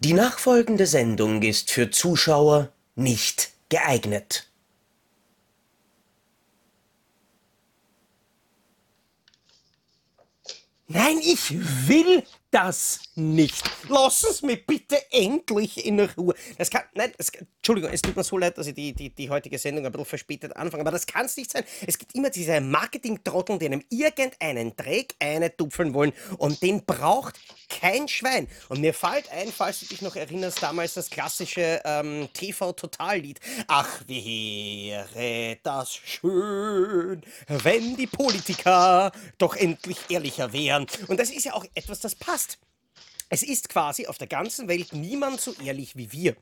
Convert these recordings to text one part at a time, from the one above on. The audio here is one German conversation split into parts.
Die nachfolgende Sendung ist für Zuschauer nicht geeignet. Nein, ich will das nicht. Lass es mich bitte endlich in Ruhe. Das kann, nein, das, Entschuldigung, es tut mir so leid, dass ich die, die, die heutige Sendung ein bisschen verspätet anfange, aber das kann es nicht sein. Es gibt immer diese Marketing-Trotteln, die einem irgendeinen Dreck eine tupfeln wollen und den braucht kein Schwein. Und mir fällt ein, falls du dich noch erinnerst, damals das klassische ähm, TV-Total-Lied. Ach, wäre das schön, wenn die Politiker doch endlich ehrlicher wären. Und das ist ja auch etwas, das passt. Es ist quasi auf der ganzen Welt niemand so ehrlich wie wir.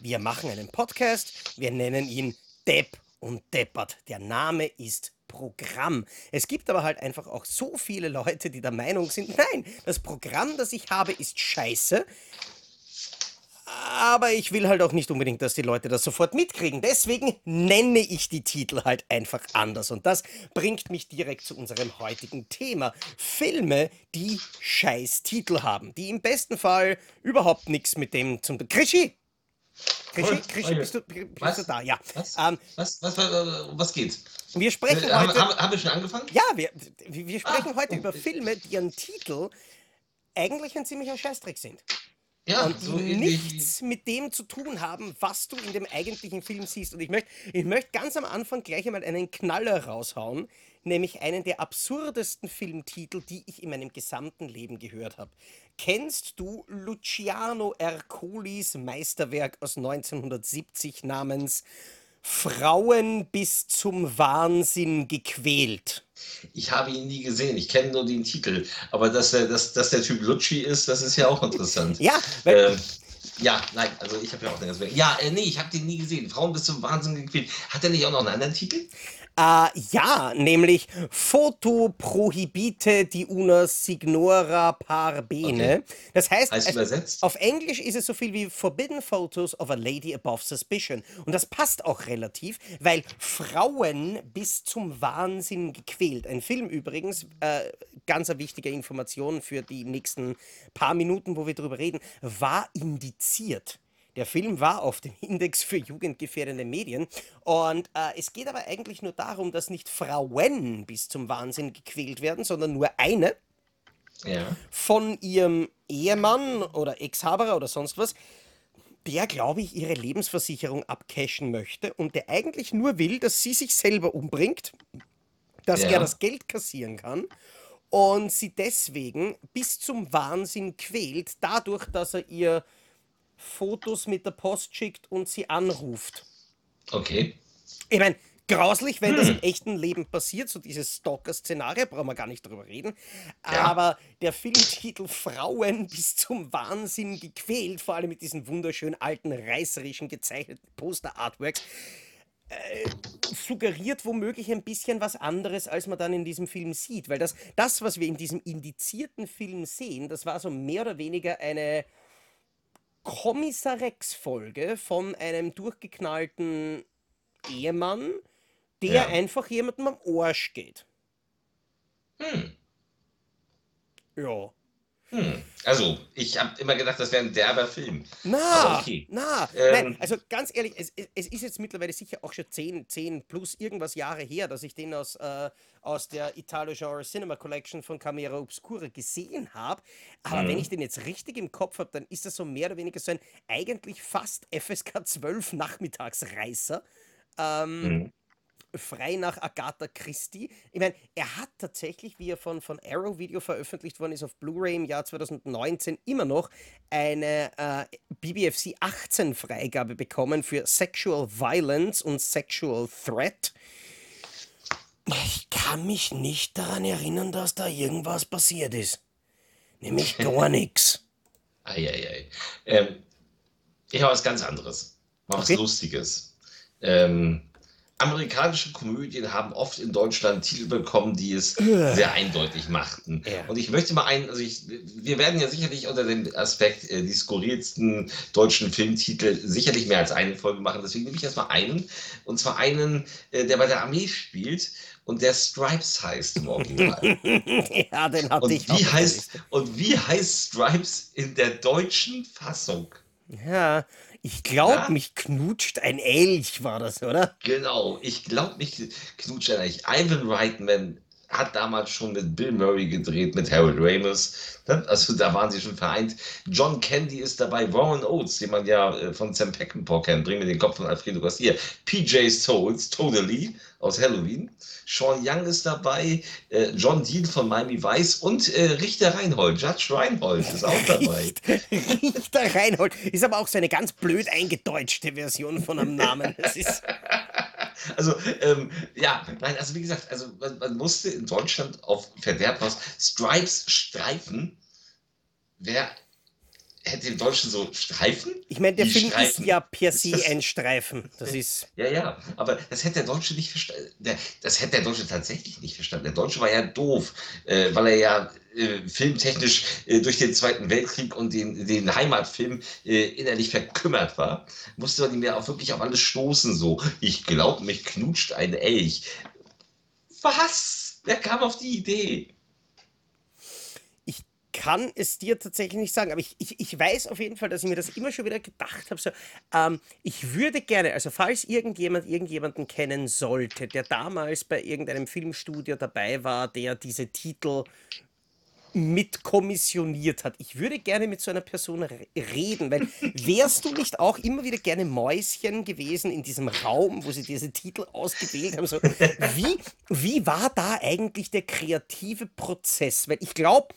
Wir machen einen Podcast, wir nennen ihn Depp und Deppert. Der Name ist Programm. Es gibt aber halt einfach auch so viele Leute, die der Meinung sind, nein, das Programm, das ich habe, ist scheiße. Aber ich will halt auch nicht unbedingt, dass die Leute das sofort mitkriegen. Deswegen nenne ich die Titel halt einfach anders. Und das bringt mich direkt zu unserem heutigen Thema. Filme, die scheiß Titel haben. Die im besten Fall überhaupt nichts mit dem zum... Krischi! Krischi, Krischi bist, du, bist du da? Ja. Was? Ähm, was, was, was, was geht? Wir sprechen äh, heute... Haben, haben, wir schon angefangen? Ja, wir, wir sprechen ah, heute oh. über Filme, deren Titel eigentlich ein ziemlicher Scheißdreck sind. Ja, und so nichts mit dem zu tun haben, was du in dem eigentlichen Film siehst. Und ich möchte ich möcht ganz am Anfang gleich einmal einen Knaller raushauen, nämlich einen der absurdesten Filmtitel, die ich in meinem gesamten Leben gehört habe. Kennst du Luciano Ercolis Meisterwerk aus 1970 namens Frauen bis zum Wahnsinn gequält? Ich habe ihn nie gesehen, ich kenne nur den Titel. Aber dass der, dass, dass der Typ Lucci ist, das ist ja auch interessant. Ja, ähm, ja, nein, also ich habe ja auch den Ja, äh, nee, ich habe den nie gesehen. Frauen bis zum Wahnsinn gequält. Hat er nicht auch noch einen anderen Titel? Äh, ja, nämlich Foto prohibite di una signora par bene. Okay. Das heißt, übersetzt? auf Englisch ist es so viel wie Forbidden Photos of a Lady Above Suspicion. Und das passt auch relativ, weil Frauen bis zum Wahnsinn gequält. Ein Film übrigens, äh, ganz eine wichtige Information für die nächsten paar Minuten, wo wir drüber reden, war indiziert. Der Film war auf dem Index für jugendgefährdende Medien und äh, es geht aber eigentlich nur darum, dass nicht Frauen bis zum Wahnsinn gequält werden, sondern nur eine ja. von ihrem Ehemann oder Ex-Haberer oder sonst was, der, glaube ich, ihre Lebensversicherung abcashen möchte und der eigentlich nur will, dass sie sich selber umbringt, dass ja. er das Geld kassieren kann und sie deswegen bis zum Wahnsinn quält, dadurch, dass er ihr Fotos mit der Post schickt und sie anruft. Okay. Ich meine, grauslich, wenn hm. das im echten Leben passiert, so dieses Stalker-Szenario, brauchen wir gar nicht drüber reden. Ja. Aber der Filmtitel Frauen bis zum Wahnsinn gequält, vor allem mit diesen wunderschönen alten reißerischen gezeichneten Poster-Artworks, äh, suggeriert womöglich ein bisschen was anderes, als man dann in diesem Film sieht. Weil das, das, was wir in diesem indizierten Film sehen, das war so mehr oder weniger eine Kommissar Rex-Folge von einem durchgeknallten Ehemann, der ja. einfach jemandem am Arsch geht. Hm. Ja. Hm. Also, ich habe immer gedacht, das wäre ein derber Film. Na, okay. na, ähm, nein, also ganz ehrlich, es, es, ist jetzt mittlerweile sicher auch schon 10, 10 plus irgendwas Jahre her, dass ich den aus, äh, aus der Italo-Genre Cinema Collection von Camera Obscura gesehen habe. Aber mhm. wenn ich den jetzt richtig im Kopf habe, dann ist das so mehr oder weniger so ein eigentlich fast FSK 12 Nachmittagsreißer. Ähm, mhm frei nach Agatha Christie. Ich meine, er hat tatsächlich, wie er von, von Arrow Video veröffentlicht worden ist auf Blu-ray im Jahr 2019, immer noch eine äh, BBFC 18 Freigabe bekommen für Sexual Violence und Sexual Threat. Ich kann mich nicht daran erinnern, dass da irgendwas passiert ist. Nämlich gar nichts. Eieiei. Ähm, ich habe was ganz anderes. Mal was okay. Lustiges. Ähm, amerikanische Komödien haben oft in Deutschland Titel bekommen, die es sehr eindeutig machten. Ja. Und ich möchte mal einen, also ich, wir werden ja sicherlich unter dem Aspekt äh, die skurrilsten deutschen Filmtitel sicherlich mehr als eine Folge machen. Deswegen nehme ich erstmal einen. Und zwar einen, äh, der bei der Armee spielt und der Stripes heißt im Original. ja, den hatte Und ich wie heißt, und wie heißt Stripes in der deutschen Fassung? Ja, ich glaube, Ja? mich knutscht ein Elch, war das, oder? Genau, ich glaube mich knutscht eigentlich. Ivan Reitman hat damals schon mit Bill Murray gedreht, mit Harold Ramis. Also da waren sie schon vereint. John Candy ist dabei, Warren Oates, den man ja äh, von Sam Peckinpah kennt, Bring mir den Kopf von Alfredo Garcia. PJ Souls, Totally aus Halloween. Sean Young ist dabei, äh, John Dean von Miami Vice und äh, Richter Reinhold, Judge Reinhold ist auch dabei. Richter Reinhold. Ist aber auch so eine ganz blöd eingedeutschte Version von einem Namen. Das ist, Also, ähm, ja, nein, also wie gesagt, also man, man musste in Deutschland auf Verderb raus Stripes Streifen. Wer hätte im Deutschen so Streifen? ich meine, der Die Film ist ja per se ein Streifen. Das ist. Ja, ja, aber das hätte der Deutsche nicht verstanden. Das hätte der Deutsche tatsächlich nicht verstanden. Der Deutsche war ja doof, äh, weil er ja äh, filmtechnisch äh, durch den Zweiten Weltkrieg und den, den Heimatfilm äh, innerlich verkümmert war. Musste man ihm ja auch wirklich auf alles stoßen, so. Ich glaube, mich knutscht ein Elch. Was? Wer kam auf die Idee? Ich kann es dir tatsächlich nicht sagen, aber ich, ich, ich weiß auf jeden Fall, dass ich mir das immer schon wieder gedacht habe. So, ähm, ich würde gerne, also falls irgendjemand irgendjemanden kennen sollte, der damals bei irgendeinem Filmstudio dabei war, der diese Titel mitkommissioniert hat. Ich würde gerne mit so einer Person re- reden, weil wärst du nicht auch immer wieder gerne Mäuschen gewesen in diesem Raum, wo sie diese Titel ausgewählt haben? So, wie, wie war da eigentlich der kreative Prozess? Weil ich glaube,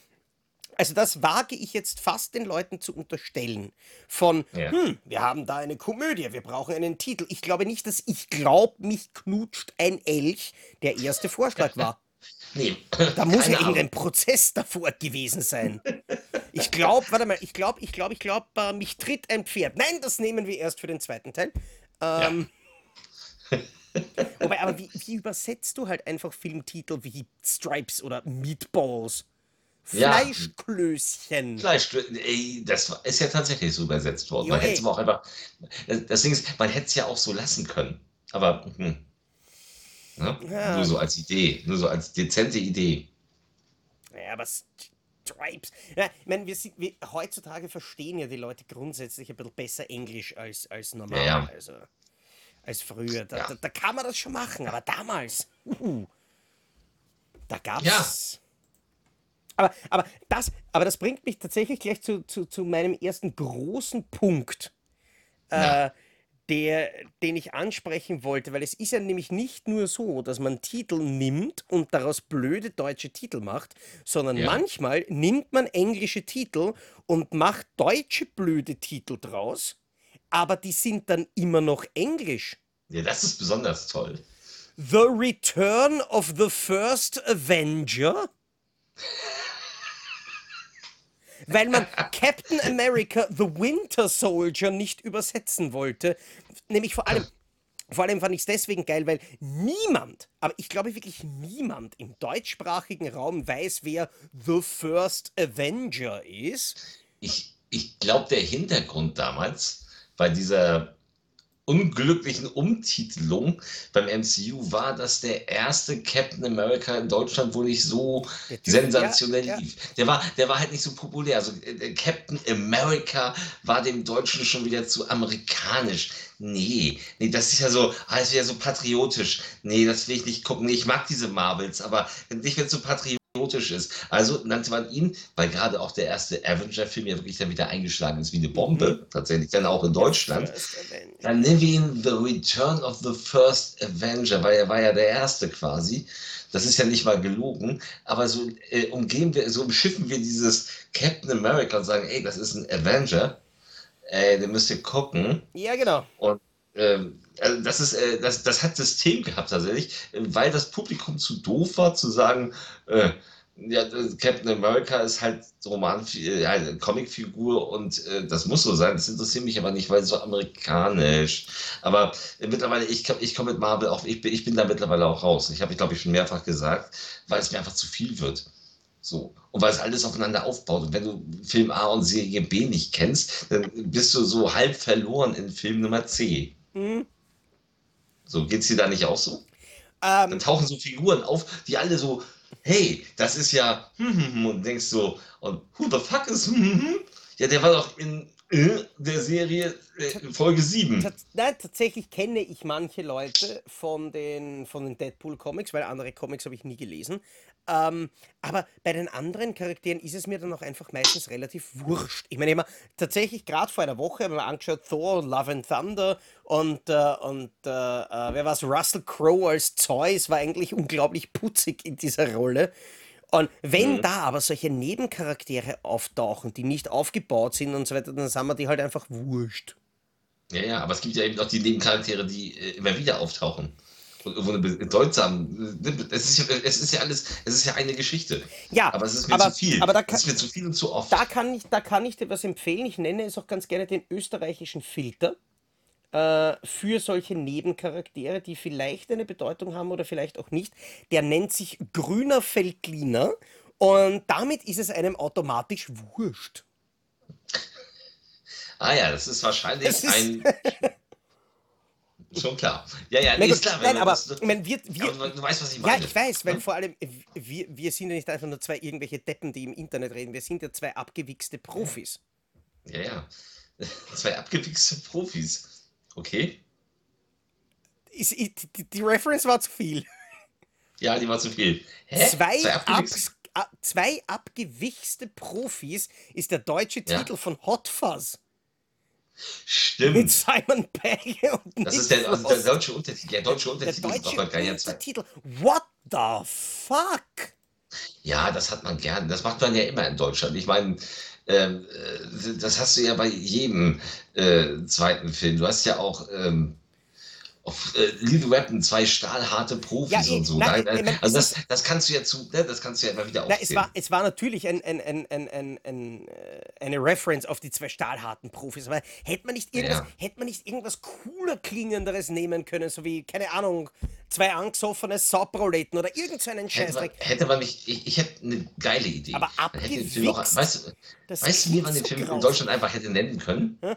also das wage ich jetzt fast den Leuten zu unterstellen. Von, Ja. hm, wir haben da eine Komödie, wir brauchen einen Titel. Ich glaube nicht, dass ich glaube, mich knutscht ein Elch der erste Vorschlag war. Nee, Da muss keine ja Ahnung. irgendein Prozess davor gewesen sein. Ich glaube, warte mal, ich glaube, ich glaube, ich glaube, äh, mich tritt ein Pferd. Nein, das nehmen wir erst für den zweiten Teil. Ähm, Wobei, aber wie, wie übersetzt du halt einfach Filmtitel wie Stripes oder Meatballs? Ja. Fleischklößchen. Fleisch, ey, das ist ja tatsächlich so übersetzt worden. Jo, Man hätte es aber auch einfach. Das, Ding ist, man hätte es ja auch so lassen können. Aber hm. ne? Ja. nur so als Idee, nur so als dezente Idee. Ja, aber Stripes. Ja, ich meine, wir sind, wir, heutzutage verstehen ja die Leute grundsätzlich ein bisschen besser Englisch als, als normal. Ja. Also, als früher. Da, da, da kann man das schon machen, aber damals. Uh, da gab's. Ja. Aber, aber, das, aber das bringt mich tatsächlich gleich zu, zu, zu meinem ersten großen Punkt, Ja. äh, der, den ich ansprechen wollte, weil es ist ja nämlich nicht nur so, dass man Titel nimmt und daraus blöde deutsche Titel macht, sondern Ja. manchmal nimmt man englische Titel und macht deutsche blöde Titel draus, aber die sind dann immer noch englisch. Ja, das ist besonders toll. The Return of the First Avenger? Weil man Captain America The Winter Soldier nicht übersetzen wollte. Nämlich vor allem, vor allem fand ich es deswegen geil, weil niemand, aber ich glaube wirklich niemand im deutschsprachigen Raum weiß, wer The First Avenger ist. Ich, ich glaube, der Hintergrund damals bei dieser unglücklichen Umtitelung beim MCU war, dass der erste Captain America in Deutschland wohl nicht so sensationell ja, ja. lief. Der war, der war halt nicht so populär. Also äh, Captain America war dem Deutschen schon wieder zu amerikanisch. Nee, nee, das ist ja so, ah, ist wieder so patriotisch. Nee, das will ich nicht gucken. Nee, ich mag diese Marvels, aber nicht, wenn es so patriotisch ist. Also nannte man ihn, weil gerade auch der erste Avenger-Film ja wirklich dann wieder eingeschlagen ist wie eine Bombe, tatsächlich dann auch in Deutschland. Dann nennen wir ihn The Return of the First Avenger, weil er war ja der erste quasi. Das ist ja nicht mal gelogen, aber so äh, umgehen wir, so umschiffen wir dieses Captain America und sagen, ey, das ist ein Avenger, äh, den müsst ihr gucken. Ja, genau. Und ähm, also das ist, äh, das, das hat System gehabt tatsächlich, weil das Publikum zu doof war zu sagen, äh, ja, äh, Captain America ist halt Roman, äh, ja, eine Comicfigur und äh, das muss so sein. Das interessiert mich aber nicht, weil so amerikanisch. Aber äh, mittlerweile, ich, ich komme mit Marvel auch, ich bin, ich bin da mittlerweile auch raus. Ich habe, ich glaube ich, schon mehrfach gesagt, weil es mir einfach zu viel wird. So. Und weil es alles aufeinander aufbaut. Und wenn du Film A und Serie B nicht kennst, dann bist du so halb verloren in Film Nummer C. Mhm. So, geht's dir da nicht auch so? Dann tauchen so Figuren auf, die alle so, hey, das ist ja, hm, hm, hm, und denkst so, und who the fuck is? Ja, der war doch in äh, der Serie äh, Folge 7. Tats nein, tatsächlich kenne ich manche Leute von den, von den Deadpool-Comics, weil andere Comics habe ich nie gelesen. Ähm, aber bei den anderen Charakteren ist es mir dann auch einfach meistens relativ wurscht. Ich meine, ich tatsächlich gerade vor einer Woche hab ich mir angeschaut, Thor, Love and Thunder und, äh, und äh, äh, wer war's, Russell Crowe als Zeus war eigentlich unglaublich putzig in dieser Rolle. Und wenn Mhm. da aber solche Nebencharaktere auftauchen, die nicht aufgebaut sind und so weiter, dann sind wir die halt einfach wurscht. Ja, ja, aber es gibt ja eben auch die Nebencharaktere, die äh, immer wieder auftauchen. Und irgendwo eine bedeutsam. Es ist, ja, es ist ja alles, es ist ja eine Geschichte. Ja, Aber es ist mir aber, zu viel. aber da, es kann, ist mir zu viel und zu oft. da, kann ich, da kann ich dir was empfehlen. Ich nenne es auch ganz gerne den österreichischen Filter äh, für solche Nebencharaktere, die vielleicht eine Bedeutung haben oder vielleicht auch nicht. Der nennt sich Grüner Veltliner und damit ist es einem automatisch wurscht. Ah ja, das ist wahrscheinlich Das ist- ein. Schon klar. Ja, ja, nee, ist klar. nein aber das- meine, wir, wir, aber du weißt, was ich Ja, meine. ich weiß, weil ne? vor allem wir, wir sind ja nicht einfach nur zwei irgendwelche Deppen, die im Internet reden. Wir sind ja zwei abgewichste Profis. Ja, ja. Zwei abgewichste Profis. Okay. Ist, ist, die, die Reference war zu viel. Ja, die war zu viel. Hä? Zwei, abgewichste- zwei abgewichste Profis ist der deutsche Ja. Titel von Hot Fuzz mit Stimmt. Simon Pegg und Das ist der, also der Frost. deutsche Untertitel. Der deutsche Der Untertitel ist deutsche zwei- Untertitel. What the fuck? Ja, das hat man gern. Das macht man ja immer in Deutschland. Ich meine, ähm, äh, das hast du ja bei jedem äh, zweiten Film. Du hast ja auch ähm, auf äh, Lethal Weapon zwei stahlharte Profis Ja, und so. nein, Da- da- ich mein, also das, das kannst du ja zu, ne, das kannst du ja immer wieder Na, es, aufzählen. war, es war natürlich ein, ein, ein, ein, ein, äh, eine Reference auf die zwei stahlharten Profis, aber hätte man nicht irgendwas, Ja. hätte man nicht irgendwas cooler klingenderes nehmen können, so wie, keine Ahnung, zwei angesoffene Sauproleten oder irgend so einen Hätte man, Scheißdreck. hätte man nicht, ich, ich hätte eine geile Idee. Aber auch, abgewichst? weißt, du- weißt wie man den so Film in. Deutschland einfach hätte nennen können? Hä?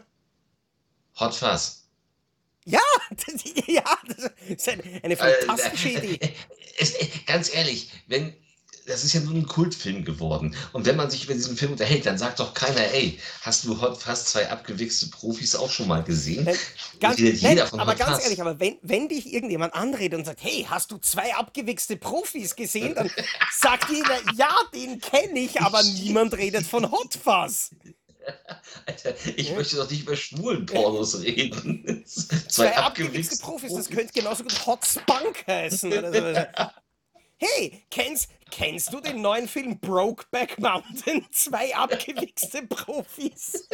Hot Fuzz. Ja, das, ja, das ist eine, eine Äh, fantastische äh, Idee. äh, Es, äh, ganz ehrlich, wenn das ist ja nur ein Kultfilm geworden. Und wenn man sich über diesen Film unterhält, dann sagt doch keiner, ey, hast du Hot Fuzz zwei abgewichste Profis auch schon mal gesehen? Nein, Ganz, jeder von aber Hot ganz Fuzz. ehrlich, aber wenn, wenn dich irgendjemand anredet und sagt, hey, hast du zwei abgewichste Profis gesehen, dann sagt jeder, ja, den kenne ich, aber niemand redet von Hot Fuzz. Alter, ich möchte doch nicht über schwulen Pornos reden. Zwei abgewichste Profis, das könnte genauso gut Hot Spunk heißen. Hey, kennst, kennst du den neuen Film Brokeback Mountain? Zwei abgewichste Profis.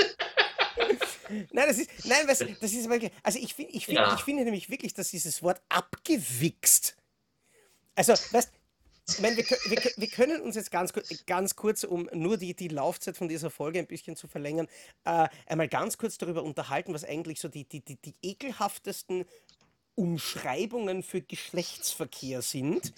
Nein, das ist, nein, was, das ist also ich, find, ich, find, Ja. ich finde nämlich wirklich, dass dieses Wort abgewichst, also, weißt ich meine, wir, wir, wir können uns jetzt ganz, ganz kurz, um nur die, die Laufzeit von dieser Folge ein bisschen zu verlängern, äh, einmal ganz kurz darüber unterhalten, was eigentlich so die, die, die, die ekelhaftesten Umschreibungen für Geschlechtsverkehr sind,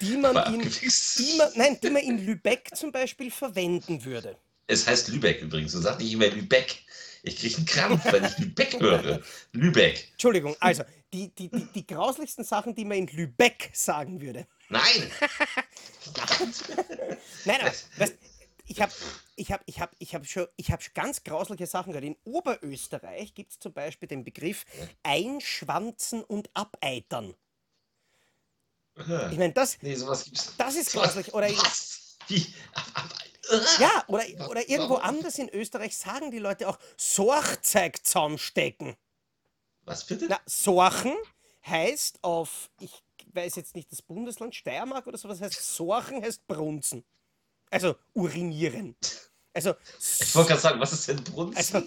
die man, in, die man, nein, die man in Lübeck zum Beispiel verwenden würde. Es heißt Lübeck übrigens. Du sagst nicht immer Lübeck. Ich kriege einen Krampf, wenn ich Lübeck höre. Lübeck. Entschuldigung, also die, die, die, die grauslichsten Sachen, die man in Lübeck sagen würde. Nein! Nein, aber weißt, ich habe ich hab, ich hab, ich hab schon ich hab schon ganz grausliche Sachen gehört. In Oberösterreich gibt es zum Beispiel den Begriff Einschwanzen und Abeitern. Ich meine, das, Nee, das ist grauslich. Oder, Was? Wie? Ja, oder, oder irgendwo anders in Österreich sagen die Leute auch Sorgzeug zusammenstecken. Was bitte? Na, Sorchen heißt auf, ich weiß jetzt nicht das Bundesland, Steiermark oder sowas heißt Sorchen heißt Brunzen. Also urinieren. Also Ich wollte gerade sagen, was ist denn Brunst? Also,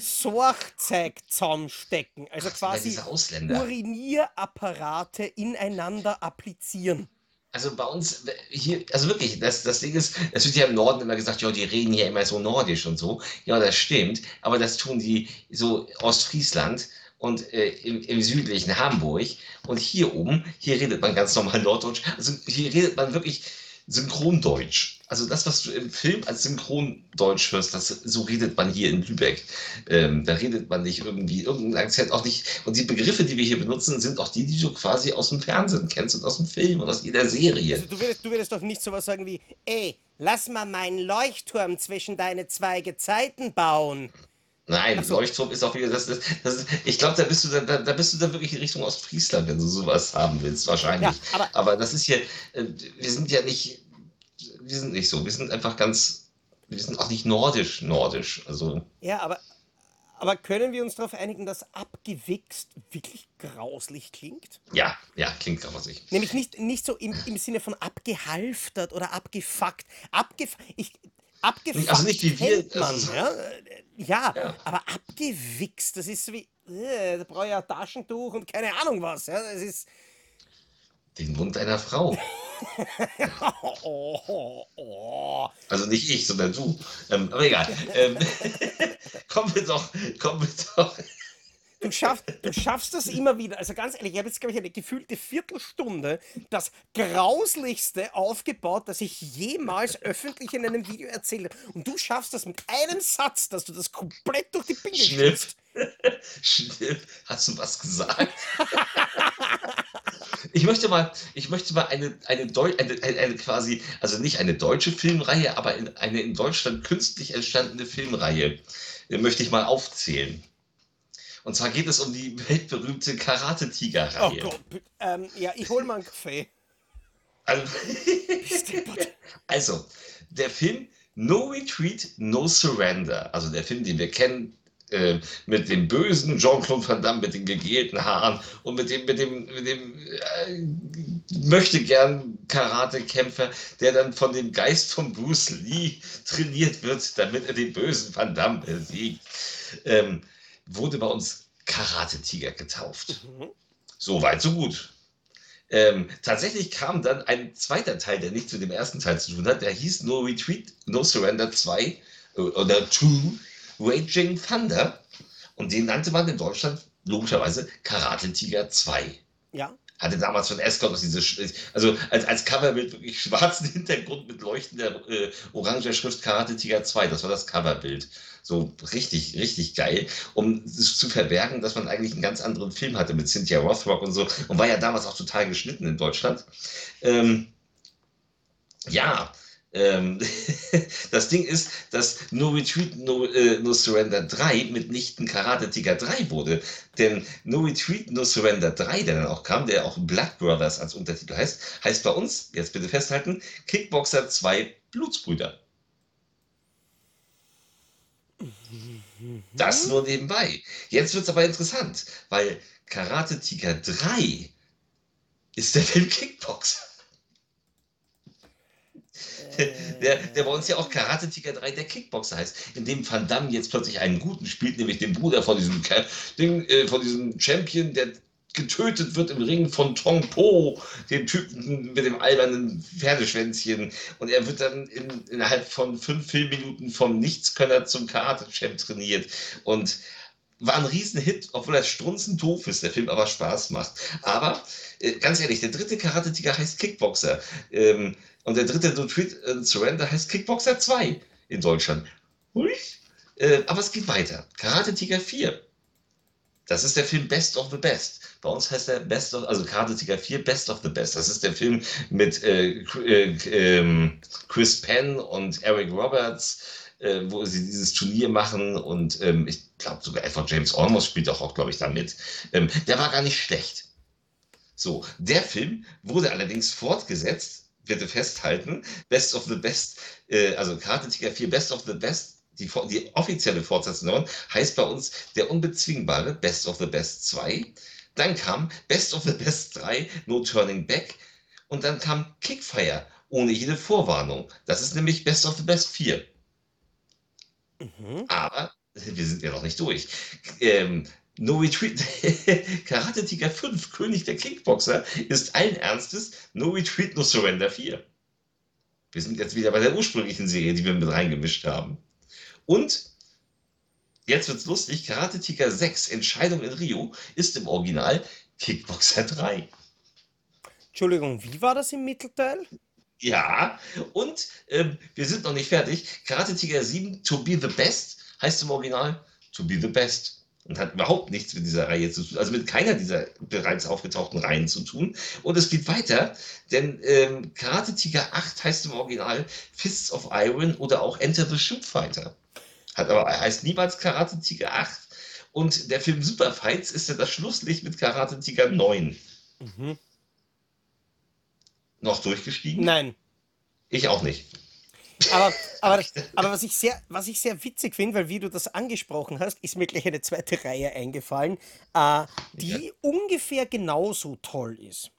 Sorgzeug zusammenstecken. Also Ach, quasi. Urinierapparate ineinander applizieren. Also bei uns hier, also wirklich, das, das Ding ist, es wird ja im Norden immer gesagt, ja, die reden hier immer so nordisch und so. Ja, das stimmt, aber das tun die so Ostfriesland und äh, im, im südlichen Hamburg und hier oben, hier redet man ganz normal Norddeutsch. Also hier redet man wirklich Synchrondeutsch. Also das, was du im Film als Synchrondeutsch hörst, das, so redet man hier in Lübeck. Ähm, da redet man nicht irgendwie, irgendein Akzent auch nicht. Und die Begriffe, die wir hier benutzen, sind auch die, die du quasi aus dem Fernsehen kennst und aus dem Film und aus jeder Serie. Also du würdest, du würdest doch nicht sowas sagen wie, ey, lass mal meinen Leuchtturm zwischen deine zwei Gezeiten bauen. Nein, so. Leuchtturm ist auch wieder das. das, das ich glaube, da bist du da, da bist du dann wirklich in Richtung Ostfriesland, wenn du sowas haben willst, wahrscheinlich. Ja, aber, aber, das ist hier, äh, wir sind ja nicht, wir sind nicht so. Wir sind einfach ganz, wir sind auch nicht nordisch, nordisch. Also. Ja, aber, aber können wir uns darauf einigen, dass abgewichst wirklich grauslich klingt? Ja, ja, klingt grauslich. Nämlich nicht, nicht so im, im Sinne von abgehalftert oder abgefuckt. Abgef ich, abgefuckt also nicht wie wir, man, also, ja? Ja, ja, aber abgewichst, das ist wie, äh, da brauche ich ein Taschentuch und keine Ahnung was. Ja, das ist. Den Mund einer Frau. oh, oh, oh. Also nicht ich, sondern du. Ähm, aber egal. Ähm, kommen wir doch, kommen wir doch du, schaffst, du schaffst das immer wieder. Also ganz ehrlich, ich habe jetzt, glaube ich, eine gefühlte Viertelstunde das Grauslichste aufgebaut, das ich jemals öffentlich in einem Video erzählt habe. Und du schaffst das mit einem Satz, dass du das komplett durch die Binge Schnipp. Schnipp. Hast du was gesagt? ich möchte mal, ich möchte mal eine, eine, Deu eine, eine, eine, quasi, also nicht eine deutsche Filmreihe, aber in, eine in Deutschland künstlich entstandene Filmreihe äh, möchte ich mal aufzählen. Und zwar geht es um die weltberühmte Karate-Tiger-Reihe. Oh Gott, ähm, ja, ich hole mal einen Kaffee. Also, also, der Film No Retreat, No Surrender, also der Film, den wir kennen, äh, mit dem bösen Jean-Claude Van Damme mit den gegelten Haaren und mit dem, mit dem, mit dem äh, möchte gern Karate-Kämpfer, der dann von dem Geist von Bruce Lee trainiert wird, damit er den bösen Van Damme besiegt. Ähm, wurde bei uns Karate-Tiger getauft. Mhm. So weit, so gut. Ähm, tatsächlich kam dann ein zweiter Teil, der nicht zu dem ersten Teil zu tun hat. Der hieß No Retreat, No Surrender 2 äh, oder 2 Raging Thunder. Und den nannte man in Deutschland logischerweise Karate Tiger 2. Ja hatte damals von Escort diese, also als, als Coverbild wirklich schwarzen Hintergrund mit leuchtender äh, oranger Schrift Karate Tiger 2, das war das Coverbild. So richtig, richtig geil, um es zu verbergen, dass man eigentlich einen ganz anderen Film hatte mit Cynthia Rothrock und so und war ja damals auch total geschnitten in Deutschland. Ähm, ja, ähm, das Ding ist, dass No Retreat, No, äh, no Surrender 3 mitnichten Karate Tiger 3 wurde. Denn No Retreat, No Surrender 3, der dann auch kam, der auch Blood Brothers als Untertitel heißt, heißt bei uns, jetzt bitte festhalten, Kickboxer 2 Blutsbrüder. Das nur nebenbei. Jetzt wird es aber interessant, weil Karate Tiger 3 ist der Film Kickboxer der, der bei uns ja auch Karate Tiger 3 der Kickboxer heißt, in dem Van Damme jetzt plötzlich einen guten spielt, nämlich den Bruder von diesem, Ding, äh, von diesem Champion, der getötet wird im Ring von Tong Po, dem Typen mit dem albernen Pferdeschwänzchen. Und er wird dann in, innerhalb von fünf Filmminuten vom Nichtskönner zum Karate-Champ trainiert. Und war ein Riesenhit, obwohl er strunzend doof ist, der Film aber Spaß macht. Aber äh, ganz ehrlich, der dritte Karate-Tiger heißt Kickboxer. Ähm, und der dritte No Treat and Surrender heißt Kickboxer 2 in Deutschland. Äh, aber es geht weiter. Karate Tiger 4. Das ist der Film Best of the Best. Bei uns heißt der Best of, also Karate Tiger 4 Best of the Best. Das ist der Film mit äh, äh, ähm, Chris Penn und Eric Roberts, äh, wo sie dieses Turnier machen und ähm, ich glaube sogar einfach James Olmos spielt auch, auch glaube ich, da mit. Ähm, der war gar nicht schlecht. So, der Film wurde allerdings fortgesetzt bitte festhalten, Best of the Best, äh, also Karate Tiger 4 Best of the Best, die, die offizielle Fortsetzung heißt bei uns der unbezwingbare Best of the Best 2. Dann kam Best of the Best 3, No Turning Back. Und dann kam Kickfire ohne jede Vorwarnung. Das ist nämlich Best of the Best 4. Mhm. Aber wir sind ja noch nicht durch. Ähm, No Retreat, Karate Tiger 5, König der Kickboxer, ist allen Ernstes No Retreat, No Surrender 4. Wir sind jetzt wieder bei der ursprünglichen Serie, die wir mit reingemischt haben. Und jetzt wird's lustig: Karate Tiger 6, Entscheidung in Rio, ist im Original Kickboxer 3. Entschuldigung, wie war das im Mittelteil? Ja, und ähm, wir sind noch nicht fertig. Karate Tiger 7, To Be the Best, heißt im Original To Be the Best. Und hat überhaupt nichts mit dieser Reihe zu tun, also mit keiner dieser bereits aufgetauchten Reihen zu tun. Und es geht weiter, denn ähm, Karate Tiger 8 heißt im Original Fists of Iron oder auch Enter the Shoot Fighter. Hat aber heißt niemals Karate Tiger 8. Und der Film Super Fights ist ja das Schlusslicht mit Karate Tiger 9. Mhm. Noch durchgestiegen? Nein. Ich auch nicht. Aber, aber, aber was, ich sehr, was ich sehr witzig finde, weil wie du das angesprochen hast, ist mir gleich eine zweite Reihe eingefallen, äh, die Ja. ungefähr genauso toll ist.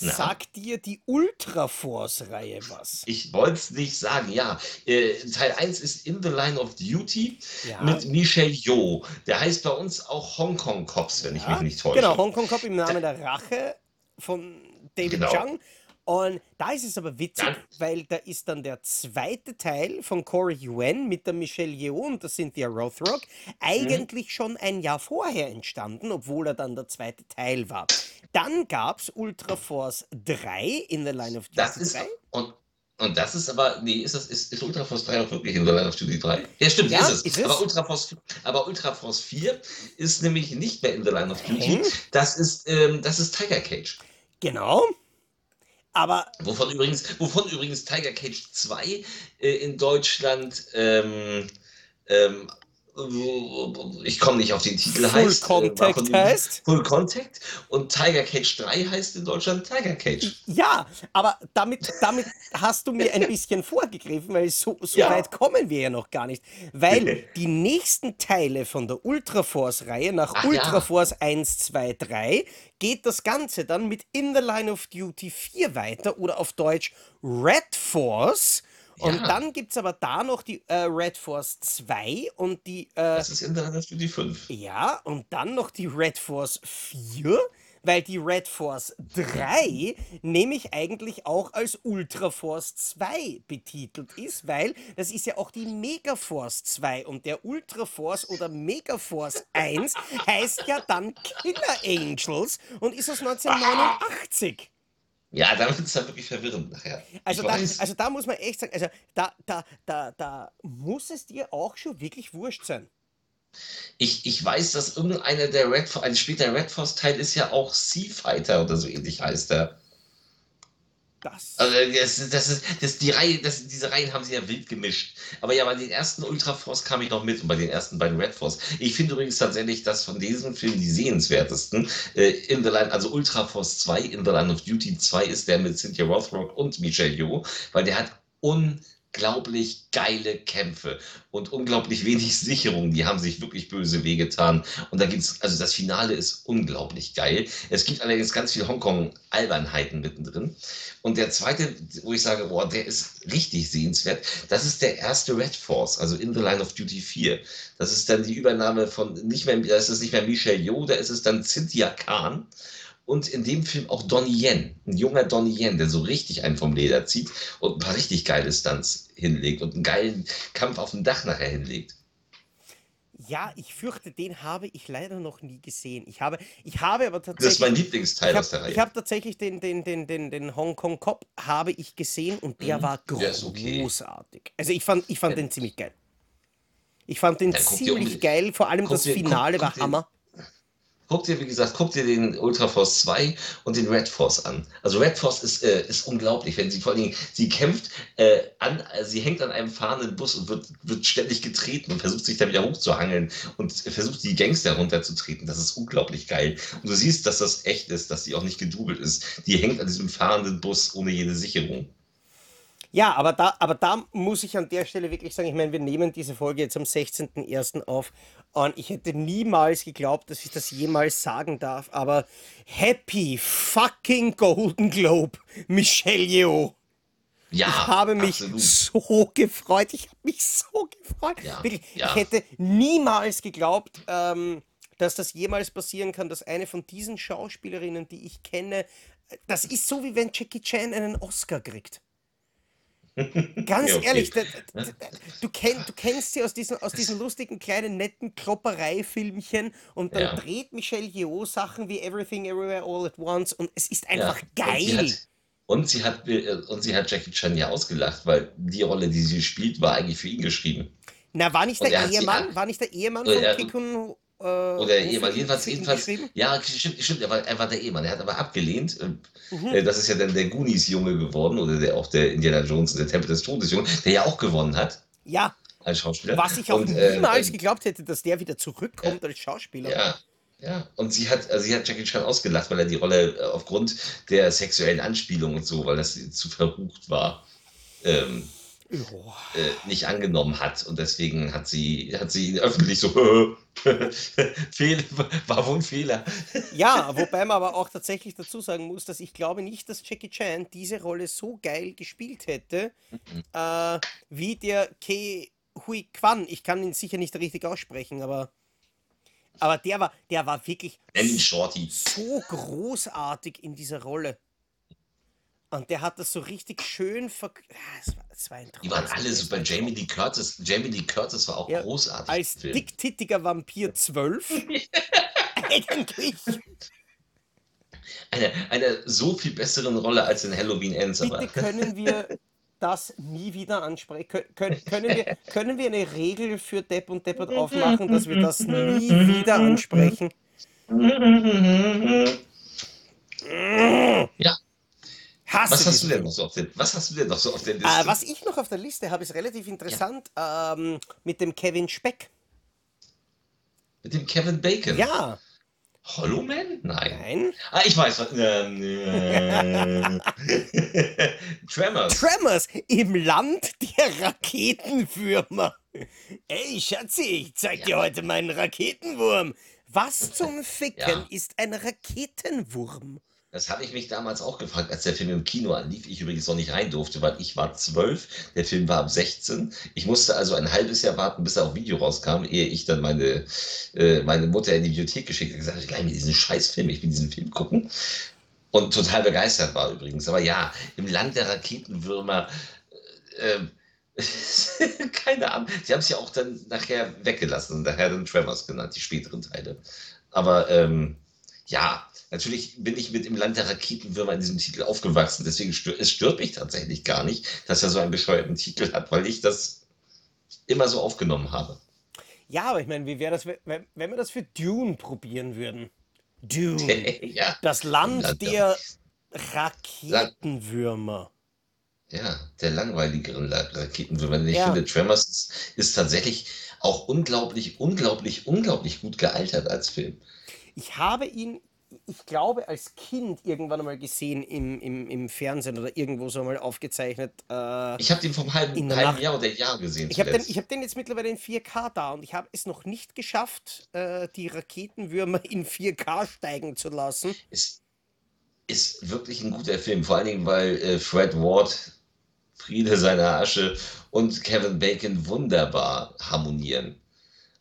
Na? Sagt dir die Ultra Force-Reihe was? Ich wollte es nicht sagen, ja. Äh, Teil 1 ist In the Line of Duty Ja. mit Michelle Yeoh. Der heißt bei uns auch Hong Kong Cops, wenn ich mich Ja, nicht täusche. Genau, Hongkong Cop im Namen der Rache von David Genau. Chung. Und da ist es aber witzig, weil da ist dann der zweite Teil von Corey Yuen mit der Michelle Yeoh und der Cynthia Rothrock Mhm. eigentlich schon ein Jahr vorher entstanden, obwohl er dann der zweite Teil war. Dann gab es Ultra Force 3 in the Line of Duty Das ist 3. und, und das ist aber, nee, ist das ist, ist Ultra Force 3 auch wirklich in the Line of Duty 3? Ja, stimmt, Ja, ist es. ist es. Aber, Ultra Force, aber Ultra Force 4 ist nämlich nicht mehr in the Line of Duty. Das ist, ähm, das ist Tiger Cage. Genau. Aber Wovon übrigens, wovon übrigens Tiger Cage 2 äh, in Deutschland ähm, ähm, ich komme nicht auf den Titel Full heißt. äh, Contact dem- heißt? Full Contact und Tiger Cage 3 heißt in Deutschland Tiger Cage. Ja, aber damit, damit hast du mir ein bisschen vorgegriffen, weil so, so Ja. weit kommen wir ja noch gar nicht. Weil die nächsten Teile von der Ultra Force-Reihe nach Ach Ultra ja. Force 1, 2, 3 geht das Ganze dann mit In the Line of Duty 4 weiter oder auf Deutsch Red Force. Und Ja. dann gibt es aber da noch die äh, Red Force 2 und die äh, Das ist in der Line of Duty 5. ja, und dann noch die Red Force 4, weil die Red Force 3 nämlich eigentlich auch als Ultra Force 2 betitelt ist, weil das ist ja auch die Mega Force 2 und der Ultra Force oder Mega Force 1 heißt ja dann Killer Angels und ist aus 1989. Ja, dann wird es dann wirklich verwirrend nachher. Also da, also da muss man echt sagen, also da, da, da, da muss es dir auch schon wirklich wurscht sein. Ich, ich weiß, dass irgendeiner der Red Force, ein später Red Force Teil ist ja auch Sea Fighter oder so ähnlich heißt er. Das. Also das, das ist, das, die Reihe, das, diese Reihen haben sie ja wild gemischt. Aber ja, bei den ersten Ultra Force kam ich noch mit und bei den ersten beiden Red Force. Ich finde übrigens tatsächlich, dass von diesen Filmen die sehenswertesten äh, in the Line, also Ultra Force 2, In the Line of Duty 2 ist der mit Cynthia Rothrock und Michelle Yeoh, weil der hat unglaublich geile Kämpfe und unglaublich wenig Sicherung. Die haben sich wirklich böse wehgetan. Und da gibt's, also das Finale ist unglaublich geil. Es gibt allerdings ganz viel Hongkong-Albernheiten mittendrin. Und der zweite, wo ich sage, boah, der ist richtig sehenswert, das ist der erste Red Force, also In the Line of Duty 4. Das ist dann die Übernahme von nicht mehr, da ist es nicht mehr Michelle Yeoh, da ist es dann Cynthia Khan. Und in dem Film auch Donnie Yen, ein junger Donnie Yen, der so richtig einen vom Leder zieht und ein paar richtig geile Stunts hinlegt und einen geilen Kampf auf dem Dach nachher hinlegt. Ja, ich fürchte, den habe ich leider noch nie gesehen. Ich habe, ich habe aber Das ist tatsächlich. mein Lieblingsteil ich aus der habe Reihe. hab tatsächlich den, den, den, den, den Hongkong Cop habe ich gesehen und der Mhm. war ist okay. großartig. Also ich fand, ich fand Ja. den ziemlich geil. Ich fand den Dann ziemlich geil, vor allem guck das dir- guck- Finale guck war Hammer. Guck dir, wie gesagt, guck dir den Ultra Force 2 und den Red Force an. Also Red Force ist, äh, ist unglaublich, wenn sie vor allen Dingen, sie kämpft äh, an, äh, sie hängt an einem fahrenden Bus und wird, wird ständig getreten und versucht sich da wieder hochzuhangeln und versucht die Gangster runterzutreten. Das ist unglaublich geil. Und du siehst, dass das echt ist, dass sie auch nicht gedoubelt ist. Die hängt an diesem fahrenden Bus ohne jede Sicherung. Ja, aber da, aber da muss ich an der Stelle wirklich sagen, ich meine, wir nehmen diese Folge jetzt am 16.01. auf und ich hätte niemals geglaubt, dass ich das jemals sagen darf, aber Happy fucking Golden Globe, Michelle Yeoh. Ja, Ich habe mich absolut. so gefreut. Ich habe mich so gefreut. Ja, Wirklich, ja. Ich hätte niemals geglaubt, ähm, dass das jemals passieren kann, dass eine von diesen Schauspielerinnen, die ich kenne, das ist so wie wenn Jackie Chan einen Oscar kriegt. Ganz Ja, okay. ehrlich, da, da, da, du, kenn, du kennst sie aus diesen, aus diesen lustigen kleinen netten Klopperei-Filmchen und dann Ja. dreht Michelle Yeoh Sachen wie Everything Everywhere All at Once und es ist Ja. einfach Und sie geil. hat- Und sie hat, und sie hat Jackie Chan ja ausgelacht, weil die Rolle, die sie spielt, war eigentlich für ihn geschrieben. Na, war nicht Und der er Ehemann, an- war nicht der Ehemann von Kikun äh, Oder Ehemann, jedenfalls, jedenfalls, ja, stimmt, stimmt, er war, er war der Ehemann, er hat aber abgelehnt. Mhm. Äh, Das ist ja dann der Goonies-Junge geworden, oder der, auch der Indiana Jones, der Tempel des Todes-Junge, der ja auch gewonnen hat Ja, als Schauspieler. was ich auch Und, äh, niemals ähm, geglaubt hätte, dass der wieder zurückkommt als Schauspieler. Ja, ja. Und sie hat, also sie hat Jackie Chan ausgelacht, weil er die Rolle äh, aufgrund der sexuellen Anspielung und so, weil das zu verrucht war, ähm, Äh, nicht angenommen hat. Und deswegen hat sie, hat sie ihn öffentlich so, Fehl, war wohl ein Fehler. Ja, wobei man aber auch tatsächlich dazu sagen muss, dass ich glaube nicht, dass Jackie Chan diese Rolle so geil gespielt hätte, äh, wie der Ke Hui Kwan. Ich kann ihn sicher nicht richtig aussprechen, aber, aber der, war, der war wirklich so großartig in dieser Rolle. Und der hat das so richtig schön ver... Ja, es war, es war. Die waren alle super. Jamie. Lee Curtis, Jamie Lee Curtis war auch Ja, großartig. Als dicktittiger Vampir 12. Eigentlich. Eine, eine so viel besseren Rolle als in Halloween Ends. Aber Bitte können wir das nie wieder ansprechen. Kön können, können, wir, können wir eine Regel für Depp und Deppert aufmachen, dass wir das nie wieder ansprechen? Ja. Hasse Was hast du denn noch so auf der, was hast du denn noch so auf der Liste? Äh, was ich noch auf der Liste habe, ist relativ interessant ähm, mit dem Kevin Speck. Mit dem Kevin Bacon? Ja, Hollow Man? Nein. nein. Ah, ich weiß. was- äh, Tremors. Tremors im Land der Raketenwürmer. Ey, Schatzi, ich zeig dir heute meinen Raketenwurm. Was zum Ficken Ja. ist ein Raketenwurm? Das habe ich mich damals auch gefragt, als der Film im Kino anlief. Ich übrigens noch nicht rein durfte, weil ich war zwölf. Der Film war ab 16. Ich musste also ein halbes Jahr warten, bis er auf Video rauskam, ehe ich dann meine, äh, meine Mutter in die Bibliothek geschickt habe. gesagt, ich gleich mir diesen scheiß Film, ich will diesen Film gucken. Und total begeistert war übrigens. Aber ja, im Land der Raketenwürmer, äh, ähm, keine Ahnung. Sie haben es ja auch dann nachher weggelassen und nachher dann Tremors genannt, die späteren Teile. Aber ähm, ja, natürlich bin ich mit im Land der Raketenwürmer in diesem Titel aufgewachsen. Deswegen stört es stört mich tatsächlich gar nicht, dass er so einen bescheuerten Titel hat, weil ich das immer so aufgenommen habe. Ja, aber ich meine, wie wäre das, wenn, wenn wir das für Dune probieren würden? Dune. ja, Das Land Land der- Raketenwürmer. ja, der langweiligeren La- Raketenwürmer. Ich Ja. finde, Tremors ist, ist tatsächlich auch unglaublich, unglaublich, unglaublich gut gealtert als Film. Ich habe ihn, ich glaube, als Kind irgendwann einmal gesehen im, im, im Fernsehen oder irgendwo so mal aufgezeichnet. Äh, Ich habe den vom halben, halben. Jahr oder Jahr gesehen. ich habe den, ich hab den jetzt mittlerweile in 4K da und ich habe es noch nicht geschafft, äh, die Raketenwürmer in 4K steigen zu lassen. ist, ist wirklich ein guter Film, vor allen Dingen, weil äh, Fred Ward, Friede seiner Asche und Kevin Bacon wunderbar harmonieren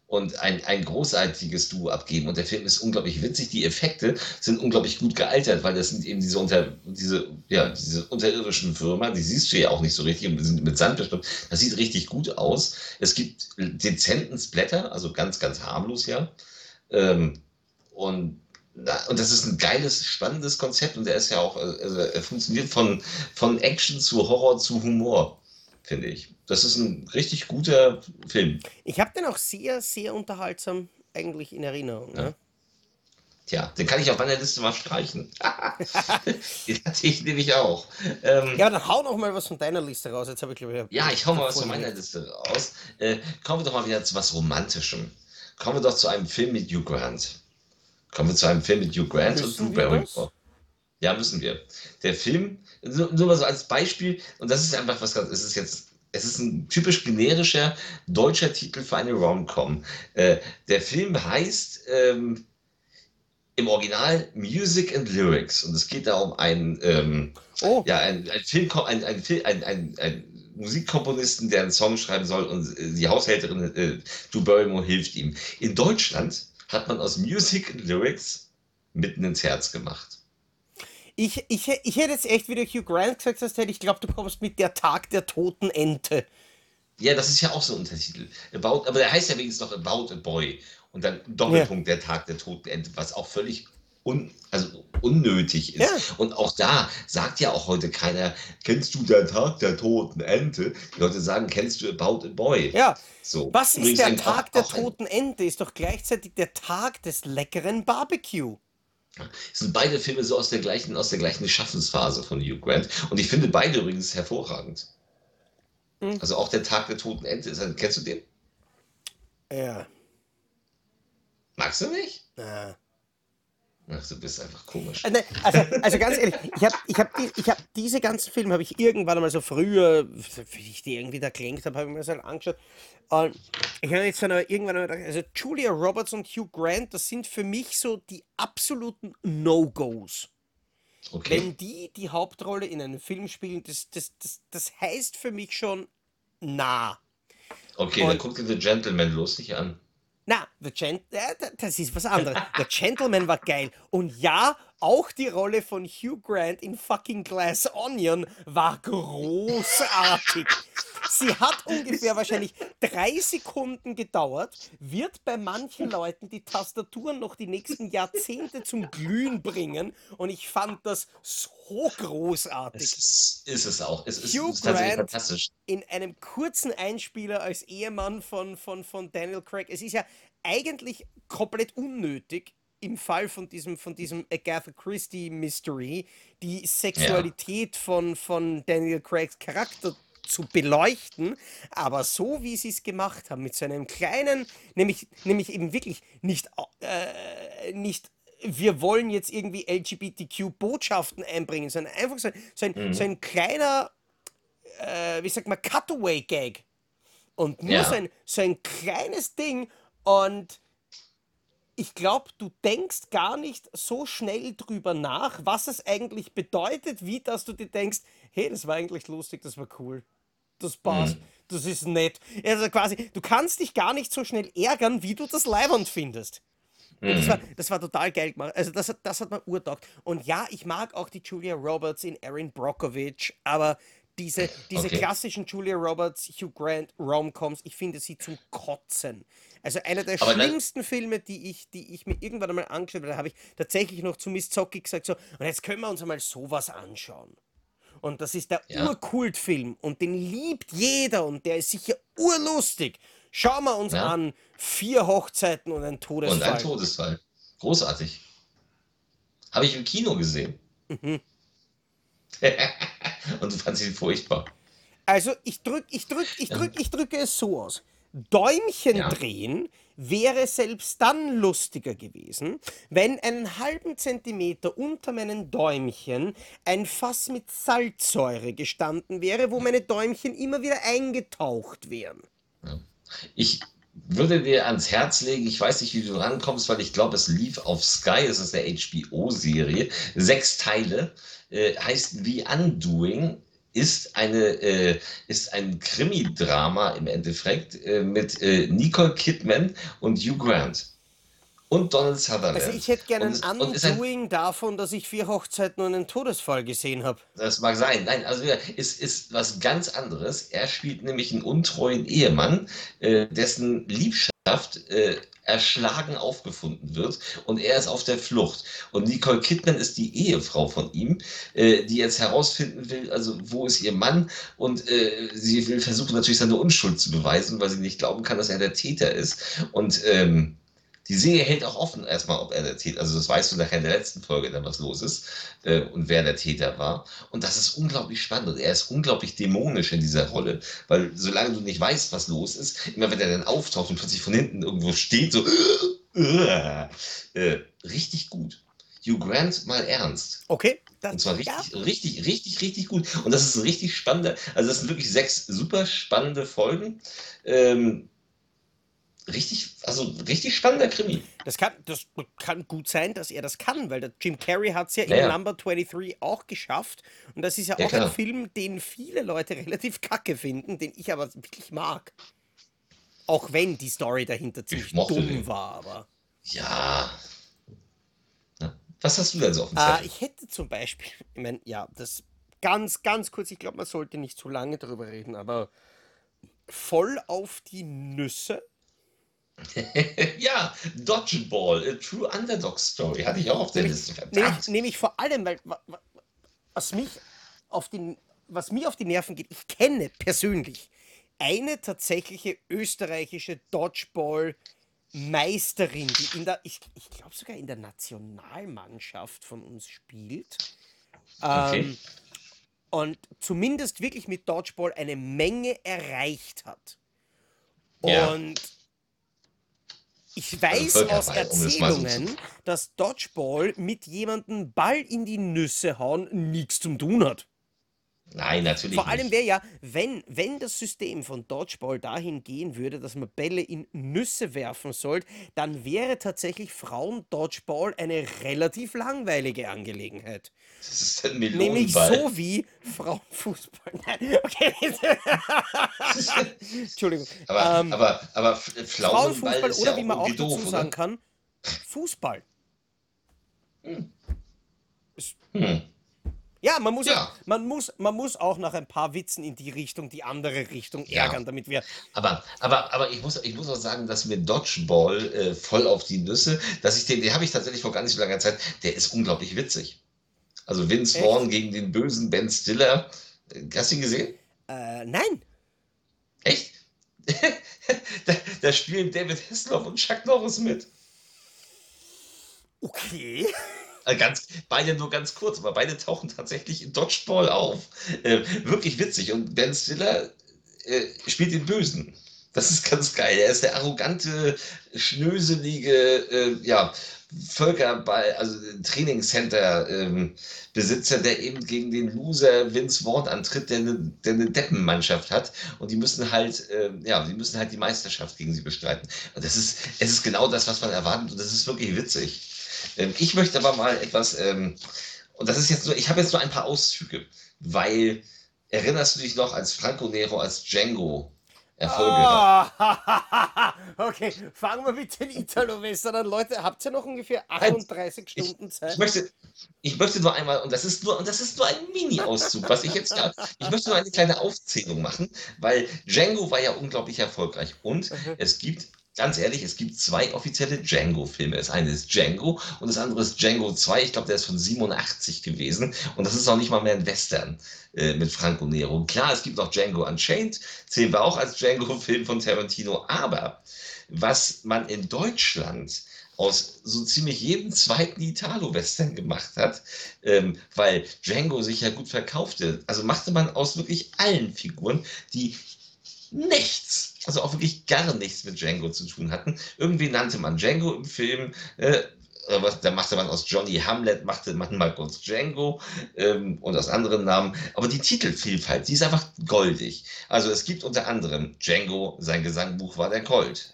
und ein, ein großartiges Duo abgeben. Und der Film ist unglaublich witzig. Die Effekte sind unglaublich gut gealtert, weil das sind eben diese, unter, diese, ja, diese unterirdischen Würmer, die siehst du ja auch nicht so richtig und sind mit Sand bestimmt. Das sieht richtig gut aus. Es gibt dezenten Splatter, also ganz, ganz harmlos, ja. Ähm, und und das ist ein geiles, spannendes Konzept und der ist ja auch, äh, also er funktioniert von, von Action zu Horror zu Humor, finde ich. Das ist ein richtig guter Film. Ich habe den auch sehr, sehr unterhaltsam eigentlich in Erinnerung. Ne? Tja, den kann ich auf meiner Liste mal streichen. den hatte ich nämlich auch. Ähm, Ja, dann hau noch mal was von deiner Liste raus. Jetzt habe ich, glaube ich, Ja, ich hau mal was von meiner Liste raus. Äh, kommen wir doch mal wieder zu was Romantischem. Kommen wir doch zu einem Film mit Hugh Grant. Kommen wir zu einem Film mit Hugh Grant Müssen und Drew Barrymore. Ja, müssen wir. Der Film, nur, nur mal so als Beispiel, und das ist einfach was ganz, es ist jetzt, es ist ein typisch generischer deutscher Titel für eine Rom-Com. Äh, der Film heißt ähm, im Original Music and Lyrics und es geht da um einen, ähm, Oh, ja, ein, ein, Film, ein, ein, ein, ein, ein Musikkomponisten, der einen Song schreiben soll und äh, die Haushälterin äh, Barrymore hilft ihm. In Deutschland hat man aus Music and Lyrics mitten ins Herz gemacht. Ich, ich, ich hätte jetzt echt, wie du Hugh Grant gesagt hast, hätte ich glaube, du kommst mit der Tag der toten Ente. Ja, das ist ja auch so ein Untertitel. About, aber der heißt ja wenigstens noch About a Boy. Und dann Doppelpunkt der Tag der toten Ente, was auch völlig un, also unnötig ist. Ja. Und auch da sagt ja auch heute keiner, kennst du den Tag der toten Ente? Die Leute sagen, kennst du About a Boy? Ja. So. Was ist Übrigens der Tag auch- der auch toten Ente? Ist doch gleichzeitig der Tag des leckeren Barbecue. Es sind beide Filme so aus der gleichen, aus der gleichen Schaffensphase von Hugh Grant. Und ich finde beide übrigens hervorragend. Mhm. Also auch der Tag der toten Ente. Ist, kennst du den? Ja. Magst du nicht? Ah. Ach, du bist einfach komisch. Äh, Also, also ganz ehrlich, ich habe ich hab, die- ich hab diese ganzen Filme habe ich irgendwann einmal so früher, wie ich die irgendwie da gelenkt habe, habe ich mir das halt angeschaut. Und ich habe jetzt dann aber irgendwann einmal gedacht, also Julia Roberts und Hugh Grant, das sind für mich so die absoluten No-Gos. Okay. Wenn die die Hauptrolle in einem Film spielen, das, das, das, das heißt für mich schon nah. Okay, dann Und- guck dir The Gentleman lustig an. Na, The Gent äh, das ist was anderes. The Gentleman war geil. Und ja, auch die Rolle von Hugh Grant in fucking Glass Onion war großartig. Sie hat ungefähr wahrscheinlich drei Sekunden gedauert, wird bei manchen Leuten die Tastaturen noch die nächsten Jahrzehnte zum Glühen bringen. Und ich fand das so großartig. Es ist, ist es auch. Es ist, Hugh ist Grant. fantastisch. in einem kurzen Einspieler als Ehemann von, von, von Daniel Craig. Es ist ja eigentlich komplett unnötig im Fall von diesem, von diesem Agatha Christie Mystery die Sexualität von, von Daniel Craigs Charakter zu beleuchten, aber so wie sie es gemacht haben, mit so einem kleinen, nämlich, nämlich eben wirklich nicht, äh, nicht wir wollen jetzt irgendwie LGBTQ-Botschaften einbringen, sondern einfach so, ein- so, ein, so ein kleiner äh, wie sagt man, Cutaway-Gag. Und nur Ja. so, ein, so ein kleines Ding. Und ich glaube, du denkst gar nicht so schnell drüber nach, was es eigentlich bedeutet, wie dass du dir denkst, hey, das war eigentlich lustig, das war cool. Das passt, das ist nett. Also quasi, du kannst dich gar nicht so schnell ärgern, wie du das leibend findest. Und Das, war, das war total geil gemacht. Also das, hat- das hat mir urtaugt. Und ja, ich mag auch die Julia Roberts in Erin Brockovich, aber diese, diese Okay. klassischen Julia Roberts, Hugh Grant Romcoms, ich finde sie zum Kotzen. Also einer der Aber schlimmsten Filme, die ich, die ich mir irgendwann einmal angeschaut habe, da habe ich tatsächlich noch zu Miss Zocki gesagt, so, und jetzt können wir uns einmal sowas anschauen. Und das ist der Ja. Urkultfilm und den liebt jeder und der ist sicher urlustig. Schauen wir uns Ja. an, vier Hochzeiten und ein Todesfall. Und ein Todesfall. Großartig. Habe ich im Kino gesehen. Mhm. Und du fandst ihn furchtbar. Also ich drück, ich drück, ich drück, ich drücke es so aus. Däumchen Ja. drehen wäre selbst dann lustiger gewesen, wenn einen halben Zentimeter unter meinen Däumchen ein Fass mit Salzsäure gestanden wäre, wo meine Däumchen immer wieder eingetaucht wären. Ich würde dir ans Herz legen, ich weiß nicht, wie du rankommst, weil ich glaube, es lief auf Sky, es ist eine HBO-Serie, sechs Teile, äh, heißt The Undoing, ist, eine, äh, ist ein Krimi-Drama im Endeffekt äh, mit äh, Nicole Kidman und Hugh Grant. Und Donald Sutherland. Also ich hätte gerne Und ein es- und es ist ein Undoing davon, dass ich vier Hochzeiten und einen Todesfall gesehen habe. Das mag sein. Nein, also es ist was ganz anderes. Er spielt nämlich einen untreuen Ehemann, äh, dessen Liebschaft äh, erschlagen aufgefunden wird und er ist auf der Flucht. Und Nicole Kidman ist die Ehefrau von ihm, äh, die jetzt herausfinden will, also wo ist ihr Mann und äh, sie will versuchen natürlich seine Unschuld zu beweisen, weil sie nicht glauben kann, dass er der Täter ist. Und ähm, die Serie hält auch offen erstmal, ob er der Täter, also das weißt du nachher in der letzten Folge dann, was los ist äh, und wer der Täter war. Und das ist unglaublich spannend und er ist unglaublich dämonisch in dieser Rolle, weil solange du nicht weißt, was los ist, immer wenn er dann auftaucht und plötzlich von hinten irgendwo steht, so äh, richtig gut. Hugh Grant mal ernst. Okay? Das, Und zwar ja, richtig, richtig, richtig, richtig gut. Und das ist ein richtig spannender, also das sind wirklich sechs super spannende Folgen. Ähm, richtig, also richtig spannender Krimi. Das kann, das kann gut sein, dass er das kann, weil der Jim Carrey hat es ja in Naja. Number 23 auch geschafft. Und das ist ja, Ja, auch ein klar. Film, den viele Leute relativ kacke finden, den ich aber wirklich mag. Auch wenn die Story dahinter ziemlich dumm den. war, aber. Ja. Na, Was hast du denn so auf dem Äh, Zettel? ich hätte zum Beispiel, ich meine, ja, das ganz, ganz kurz, ich glaube, man sollte nicht zu lange darüber reden, aber voll auf die Nüsse ja, Dodgeball, a True Underdog Story, hatte ich auch auf der Liste. Nämlich, Verdammt. nämlich vor allem, weil wa- wa- was mich auf die, was mir auf die Nerven geht, ich kenne persönlich eine tatsächliche österreichische Dodgeball-Meisterin, die in der, ich, ich glaube sogar in der Nationalmannschaft von uns spielt. Okay. Ähm, und zumindest wirklich mit Dodgeball eine Menge erreicht hat. Ja. Und ich weiß Völkerball, aus Erzählungen, dass Dodgeball mit jemandem Ball in die Nüsse hauen nichts zu tun hat. Nein, natürlich Vor allem nicht. wäre ja, wenn, wenn das System von Dodgeball dahin gehen würde, dass man Bälle in Nüsse werfen soll, dann wäre tatsächlich Frauen-Dodgeball eine relativ langweilige Angelegenheit. Das ist ein Nämlich Melonenball. so wie Frauenfußball. Nein, okay. Entschuldigung. aber, ähm, aber, aber F- Pflaumenball Frauenfußball ist oder ja wie man auch irgendwie dazu doof, sagen oder? kann, Fußball. Hm. Ja, man muss, ja. Ja. man, muss, man muss auch nach ein paar Witzen in die Richtung, die andere Richtung Ja. ärgern, damit wir. Aber, aber, aber ich, muss, ich muss auch sagen, dass mir Dodgeball äh, voll auf die Nüsse, dass ich den, den habe ich tatsächlich vor gar nicht so langer Zeit, der ist unglaublich witzig. Also Vince Echt? Vaughn gegen den bösen Ben Stiller. Äh, Hast du ihn gesehen? Äh, nein. Echt? da, da spielen David Hasselhoff und Chuck Norris mit. Okay. Äh, Ganz, beide nur ganz kurz, aber beide tauchen tatsächlich in Dodgeball auf. Äh, wirklich witzig. Und Ben Stiller äh, spielt den Bösen. Das ist ganz geil. Er ist der arrogante, schnöselige, äh, ja, Völkerball, also Trainingscenter-Besitzer, der eben gegen den Loser Vince Vaughn antritt, der eine, der eine Deppenmannschaft hat. Und die müssen halt, äh, ja, die müssen halt die Meisterschaft gegen sie bestreiten. Und das ist, es ist genau das, was man erwartet. Und das ist wirklich witzig. Ähm, ich möchte aber mal etwas, ähm, und das ist jetzt nur, ich habe jetzt nur ein paar Auszüge, weil erinnerst du dich noch, als Franco Nero als Django Erfolge? Ah, okay, fangen wir mit den Italo-Western an. Leute, habt ihr noch ungefähr 38 Stunden Ich Zeit? möchte, ich möchte nur einmal, und das ist nur, und das ist nur ein Mini-Auszug, was ich jetzt ja, ich möchte nur eine kleine Aufzählung machen, weil Django war ja unglaublich erfolgreich. Und Mhm. es gibt, ganz ehrlich, es gibt zwei offizielle Django-Filme. Das eine ist Django und das andere ist Django 2. Ich glaube, der ist von 87 gewesen. Und das ist auch nicht mal mehr ein Western äh, mit Franco Nero. Klar, es gibt noch Django Unchained, zählen wir auch als Django-Film von Tarantino. Aber was man in Deutschland aus so ziemlich jedem zweiten Italo-Western gemacht hat, ähm, weil Django sich ja gut verkaufte. Also machte man aus wirklich allen Figuren, die nichts, also auch wirklich gar nichts mit Django zu tun hatten. Irgendwie nannte man Django im Film, äh, was, da machte man aus Johnny Hamlet, machte man mal kurz Django ähm, und aus anderen Namen. Aber die Titelvielfalt, die ist einfach goldig. Also es gibt unter anderem Django, sein Gesangbuch war der Colt.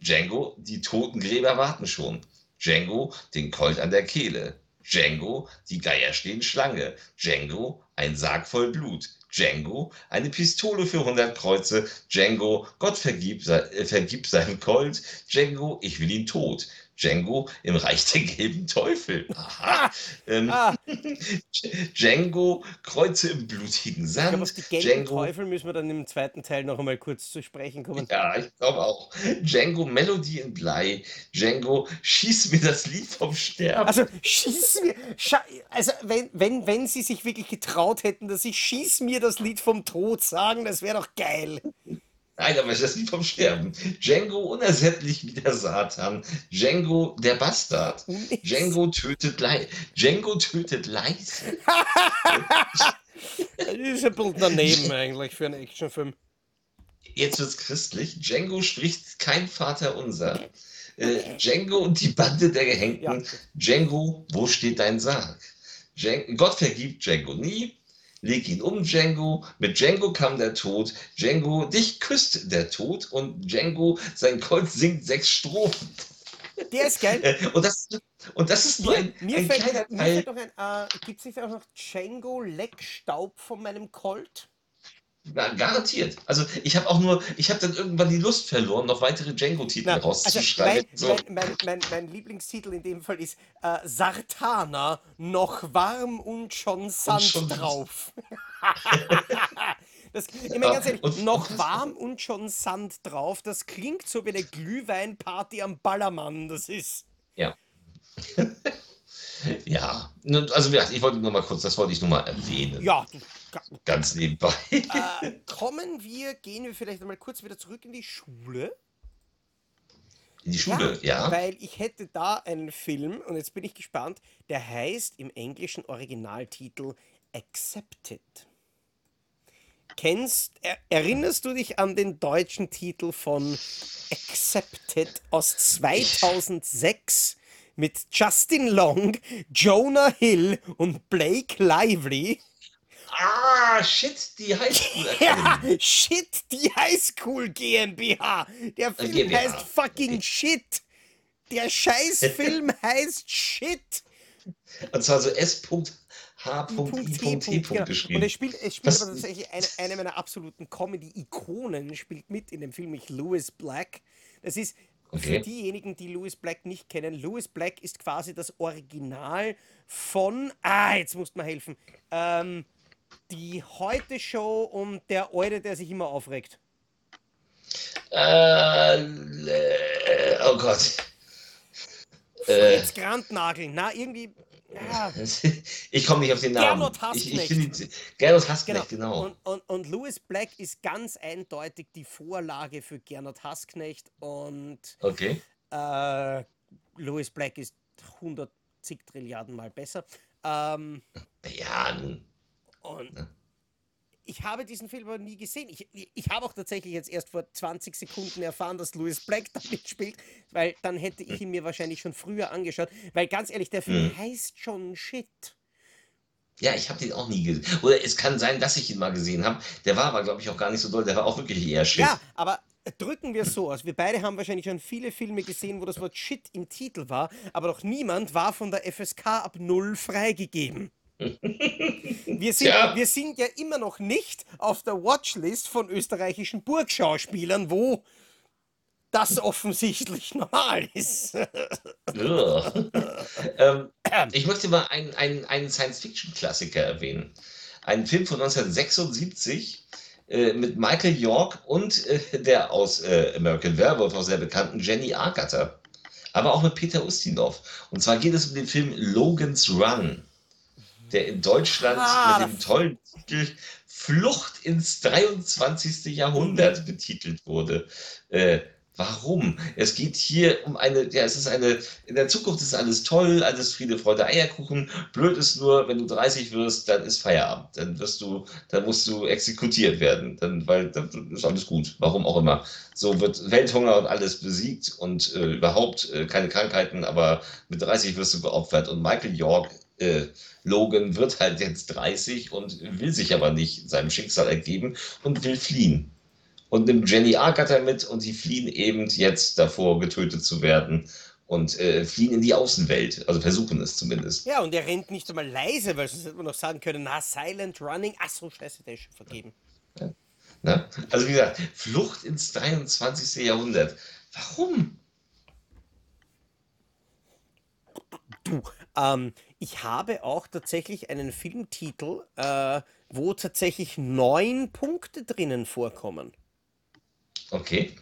Django, die Totengräber warten schon. Django, den Colt an der Kehle. Django, die Geier stehen Schlange. Django, ein Sarg voll Blut. Django, eine Pistole für 100 Kreuze. Django, Gott vergib, äh, vergib seinem Colt. Django, ich will ihn tot. Django im Reich der gelben Teufel. Aha. Ähm, Ah, Django, Kreuze im blutigen ich glaube, Sand. auf die gelben Django, Teufel müssen wir dann im zweiten Teil noch einmal kurz zu sprechen kommen. Ja, ich glaube auch. Django Melody in Blei. Django, schieß mir das Lied vom Sterben. Also schieß mir, scha also wenn, wenn, wenn sie sich wirklich getraut hätten, dass sie schieß mir das Lied vom Tod sagen, das wäre doch geil. Nein, aber das Lied vom Sterben. Django unersättlich wie der Satan. Django der Bastard. Django tötet leise. Django tötet leise. Das ist ein bisschen daneben eigentlich für einen Actionfilm. Jetzt wird's christlich. Django spricht kein Vater unser. Äh, Django und die Bande der Gehängten. Ja. Django, wo steht dein Sarg? Django, Gott vergibt Django nie. Leg ihn um, Django. Mit Django kam der Tod. Django, dich küsst der Tod. Und Django, sein Colt singt sechs Strophen. Der ist geil. Äh, und, das, und das ist nur Mir, ein, mir, ein kleiner fällt, mir Teil. fällt noch ein, äh, gibt es nicht auch noch Django Leckstaub von meinem Colt? Garantiert. Also ich habe auch nur, ich habe dann irgendwann die Lust verloren, noch weitere Django-Titel also rauszuschreiben. mein, so. mein, mein, mein, Lieblingstitel in dem Fall ist äh, Sartana, noch warm und schon Sand schon- drauf. Das, ich meine ganz ehrlich, und- noch warm und schon Sand drauf. Das klingt so wie eine Glühweinparty am Ballermann. Das ist. Ja. ja, also ich wollte nur mal kurz, das wollte ich nur mal erwähnen. Ja, Ganz nebenbei. äh, kommen wir, gehen wir vielleicht einmal kurz wieder zurück in die Schule. In die Schule, ja. Weil ich hätte da einen Film, und jetzt bin ich gespannt, der heißt im englischen Originaltitel Accepted. Kennst, er, erinnerst du dich an den deutschen Titel von Accepted aus 2006 mit Justin Long, Jonah Hill und Blake Lively? Ah, shit, die Highschool Ja, shit, die Highschool GmbH. Der Film GmbH. heißt fucking shit. Der Scheißfilm heißt shit. Und zwar so genau. geschrieben. Und es spielt, es spielt aber tatsächlich eine, eine meiner absoluten Comedy-Ikonen, spielt mit in dem Film, nämlich Louis Black. Das ist für Okay. diejenigen, die Louis Black nicht kennen, Louis Black ist quasi das Original von, ah, jetzt musst mir helfen, ähm, die Heute-Show und der Alte, der sich immer aufregt. Äh, äh, oh Gott. Äh, Fritz Grantnagel, na, irgendwie, ja, ich komme nicht auf den Namen. Gernot Ich, ich die- Gernot Genau. Hassknecht, genau. Und, und, und Louis Black ist ganz eindeutig die Vorlage für Gernot Hassknecht und Okay. äh, Louis Black ist 110 Trilliarden Mal besser. Ähm, Ja, nun. und Ja. Ich habe diesen Film aber nie gesehen. Ich, ich, habe auch tatsächlich jetzt erst vor 20 Sekunden erfahren, dass Louis Black damit spielt, weil dann hätte ich ihn mir wahrscheinlich schon früher angeschaut. Weil ganz ehrlich, der Film Mhm. heißt schon Shit. Ja, ich habe den auch nie gesehen. Oder es kann sein, dass ich ihn mal gesehen habe. Der war aber, glaube ich, auch gar nicht so doll. Der war auch wirklich eher shit. Ja, aber drücken wir es so aus. Wir beide haben wahrscheinlich schon viele Filme gesehen, wo das Wort Shit im Titel war, aber noch niemand war von der FSK ab null freigegeben. Wir sind, Tja. wir sind ja immer noch nicht auf der Watchlist von österreichischen Burgschauspielern, wo das offensichtlich normal ist. Ähm, ich möchte mal einen, einen, einen Science-Fiction-Klassiker erwähnen. Einen Film von 1976 äh, mit Michael York und äh, der aus äh, American Werewolf auch sehr bekannten Jenny Agatha. Aber auch mit Peter Ustinov. Und zwar geht es um den Film Logan's Run, der in Deutschland Ah, mit dem tollen Titel Flucht ins 23. Jahrhundert betitelt wurde. Äh, Warum? Es geht hier um eine, ja, es ist eine, in der Zukunft ist alles toll, alles Friede, Freude, Eierkuchen. Blöd ist nur, wenn du 30 wirst, dann ist Feierabend. Dann wirst du, dann musst du exekutiert werden. Dann, weil dann ist alles gut. Warum auch immer. So wird Welthunger und alles besiegt und äh, überhaupt äh, keine Krankheiten, aber mit 30 wirst du geopfert. Und Michael York, äh, Logan, wird halt jetzt 30 und will sich aber nicht seinem Schicksal ergeben und will fliehen und nimmt Jenny Agatha mit und die fliehen eben jetzt davor, getötet zu werden und äh, fliehen in die Außenwelt. Also versuchen es zumindest. Ja, und er rennt nicht einmal leise, weil sonst hätte man noch sagen können, na, Silent Running, ach so, scheiße, der ist schon vergeben. Ne? Also wie gesagt, Flucht ins 23. Jahrhundert. Warum? Ähm, ich habe auch tatsächlich einen Filmtitel, äh, wo tatsächlich neun Punkte drinnen vorkommen. Okay.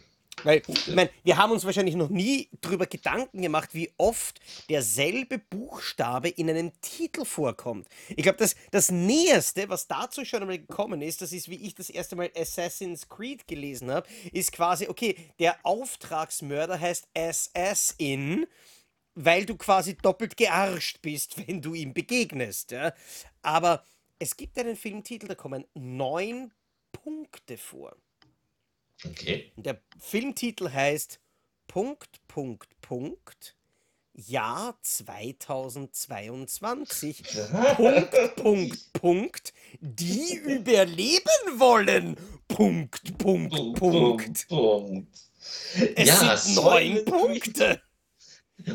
Weil, ich mein, wir haben uns wahrscheinlich noch nie darüber Gedanken gemacht, wie oft derselbe Buchstabe in einem Titel vorkommt. Ich glaube, das, das Näherste, was dazu schon einmal gekommen ist, das ist, wie ich das erste Mal Assassin's Creed gelesen habe, ist quasi, okay, der Auftragsmörder heißt Assassin, weil du quasi doppelt gearscht bist, wenn du ihm begegnest. Ja? Aber es gibt einen Filmtitel, da kommen neun Punkte vor. Okay. Der Filmtitel heißt Punkt, Punkt, Punkt, Jahr 2022, Punkt, Punkt, Punkt, die überleben wollen, Punkt, Punkt, Punkt. Punkt. Es Ja, sind neun Punkte.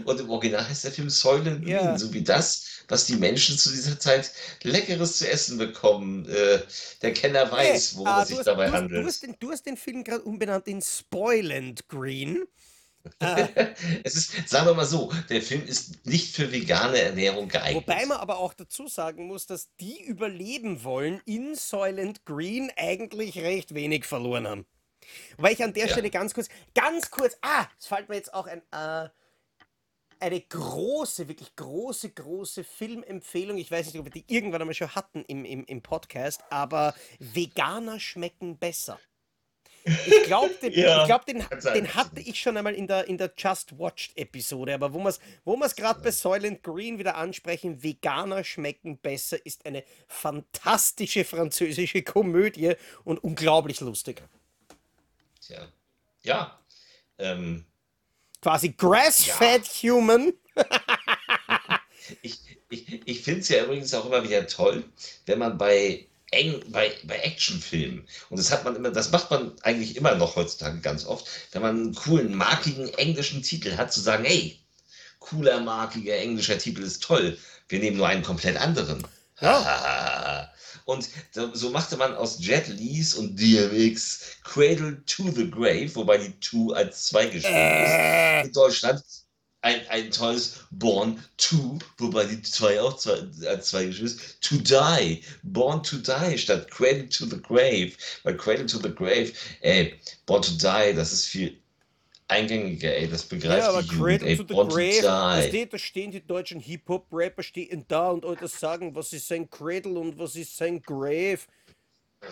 Und im Original heißt der Film Soylent Green, Ja. so wie das, was die Menschen zu dieser Zeit Leckeres zu essen bekommen. Äh, der Kenner weiß, worum ah, es sich hast, dabei du hast, handelt. Du hast den, du hast den Film gerade umbenannt in Spoilend Green. es ist, sagen wir mal so, der Film ist nicht für vegane Ernährung geeignet. Wobei man aber auch dazu sagen muss, dass die überleben wollen in Soylent Green eigentlich recht wenig verloren haben. Wobei ich an der Ja. Stelle ganz kurz, ganz kurz, ah, es fällt mir jetzt auch ein, äh, eine große, wirklich große, große Filmempfehlung. Ich weiß nicht, ob wir die irgendwann einmal schon hatten im, im, im Podcast, aber Veganer schmecken besser. Ich glaube, den, Ja, ich glaub, den, den hatte ich schon einmal in der, in der Just Watched Episode, aber wo wir es wo gerade bei Soylent Green wieder ansprechen, Veganer schmecken besser, ist eine fantastische französische Komödie und unglaublich lustig. Tja. Ja. Ähm, Quasi Grass-Fed Human. ich ich, ich finde es ja übrigens auch immer wieder toll, wenn man bei eng, bei, bei Actionfilmen, und das hat man immer, das macht man eigentlich immer noch heutzutage ganz oft, wenn man einen coolen, markigen englischen Titel hat, zu sagen, hey, cooler, markiger englischer Titel ist toll, wir nehmen nur einen komplett anderen. Ja. Und so machte man aus Jet Lees und DMX Cradle to the Grave, wobei die Two als zwei geschrieben Äh. ist. In Deutschland ein, ein tolles Born to, wobei die zwei auch zwei, als zwei geschrieben ist. To die. Born to die statt Cradle to the Grave. Weil Cradle to the Grave, ey, Born to die, das ist viel eingängiger, ey, das begreift Ja, aber die Jugend, Cradle ey, to the Grave, da, da stehen die deutschen Hip-Hop-Rapper stehen da und alle sagen, was ist sein Cradle und was ist sein Grave.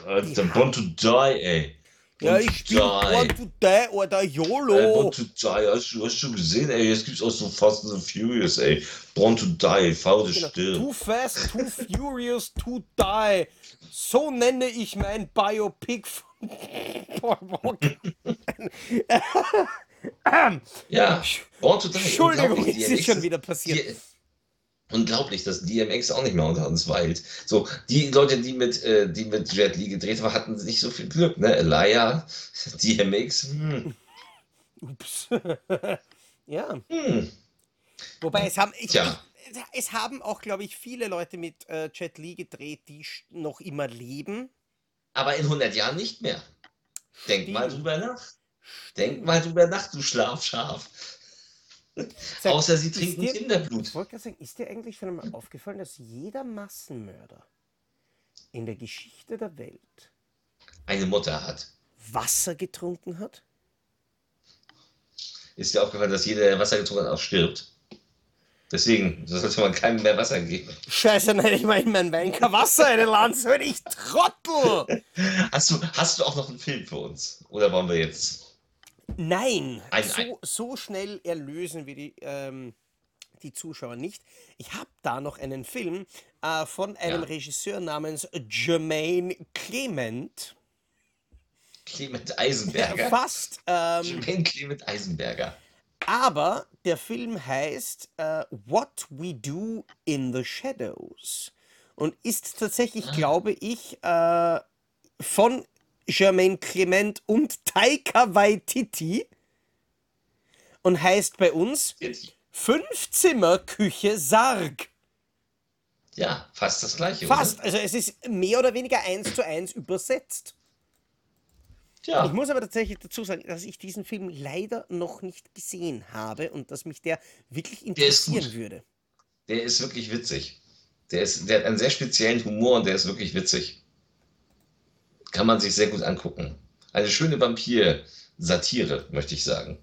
Äh, der Born to die, ey. Ja, ich to spiel Born to Die oder YOLO. Born to Die, hast du, hast du gesehen, ey, jetzt gibt's auch so Fast and Furious, ey. Born to Die, faule Genau. Stirn. Too fast, too furious, to die. So nenne ich mein Biopic von Paul Walker. Ja, Born to Die. Entschuldigung, unglaublich, es ist schon wieder passiert. Die, unglaublich, dass DMX auch nicht mehr unter uns weilt. So, die Leute, die mit, äh, die mit Jet Li gedreht haben, hatten nicht so viel Glück, ne? Elia, DMX, hm, Ups. ja. hm. Wobei es haben, ich, ich, es haben auch, glaube ich, viele Leute mit äh, Jet Li gedreht, die noch immer leben. Aber in 100 Jahren nicht mehr. Denk mal Stimmt. drüber nach. Denk mal drüber nach, du Schlafschaf. Sag, Außer sie trinken dir- Kinderblut. Ich wollte gerade sagen, ist dir eigentlich schon einmal aufgefallen, dass jeder Massenmörder in der Geschichte der Welt Eine Mutter hat. Wasser getrunken hat? Ist dir aufgefallen, dass jeder, der Wasser getrunken hat, auch stirbt? Deswegen sollte man keinem mehr Wasser geben. Scheiße, nein, ich meine in meinen Wein kein Wasser, eine Lanze, ich Trottel! Hast du, hast du auch noch einen Film für uns? Oder wollen wir jetzt. Nein, Ein- ein- so, so schnell erlösen wir die, ähm, die Zuschauer nicht. Ich habe da noch einen Film äh, von einem Ja. Regisseur namens Jermaine Clement. Clement Eisenberger. Fast. Ähm, Jermaine Clement Eisenberger. aber der Film heißt äh, What We Do in the Shadows und ist tatsächlich, glaube ich, äh, von Jermaine Clement und Taika Waititi und heißt bei uns Fünf-Zimmer-Küche Sarg. Ja, fast das gleiche. Fast. Oder? Also es ist mehr oder weniger eins zu eins übersetzt. Ich Ja, muss aber tatsächlich dazu sagen, dass ich diesen Film leider noch nicht gesehen habe und dass mich der wirklich Der interessieren gut. würde. der ist wirklich witzig. Der, ist, der hat einen sehr speziellen Humor und der ist wirklich witzig. Kann man sich sehr gut angucken. Eine schöne Vampir-Satire, möchte ich sagen.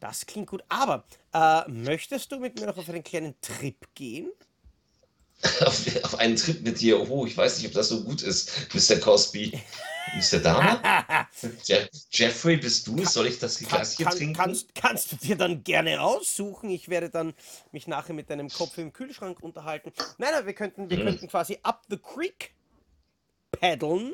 Das klingt gut. Aber äh, möchtest du mit mir noch auf einen kleinen Trip gehen? auf, auf einen Trip mit dir. Oh, ich weiß nicht, ob das so gut ist, Mr. Cosby. Mr. Dahmer? Je Jeffrey, bist du es? Soll ich das Glas hier Kann, trinken? kannst, kannst du dir dann gerne aussuchen. Ich werde dann mich nachher mit deinem Kopf im Kühlschrank unterhalten. Nein, nein, wir könnten, wir könnten quasi up the creek paddeln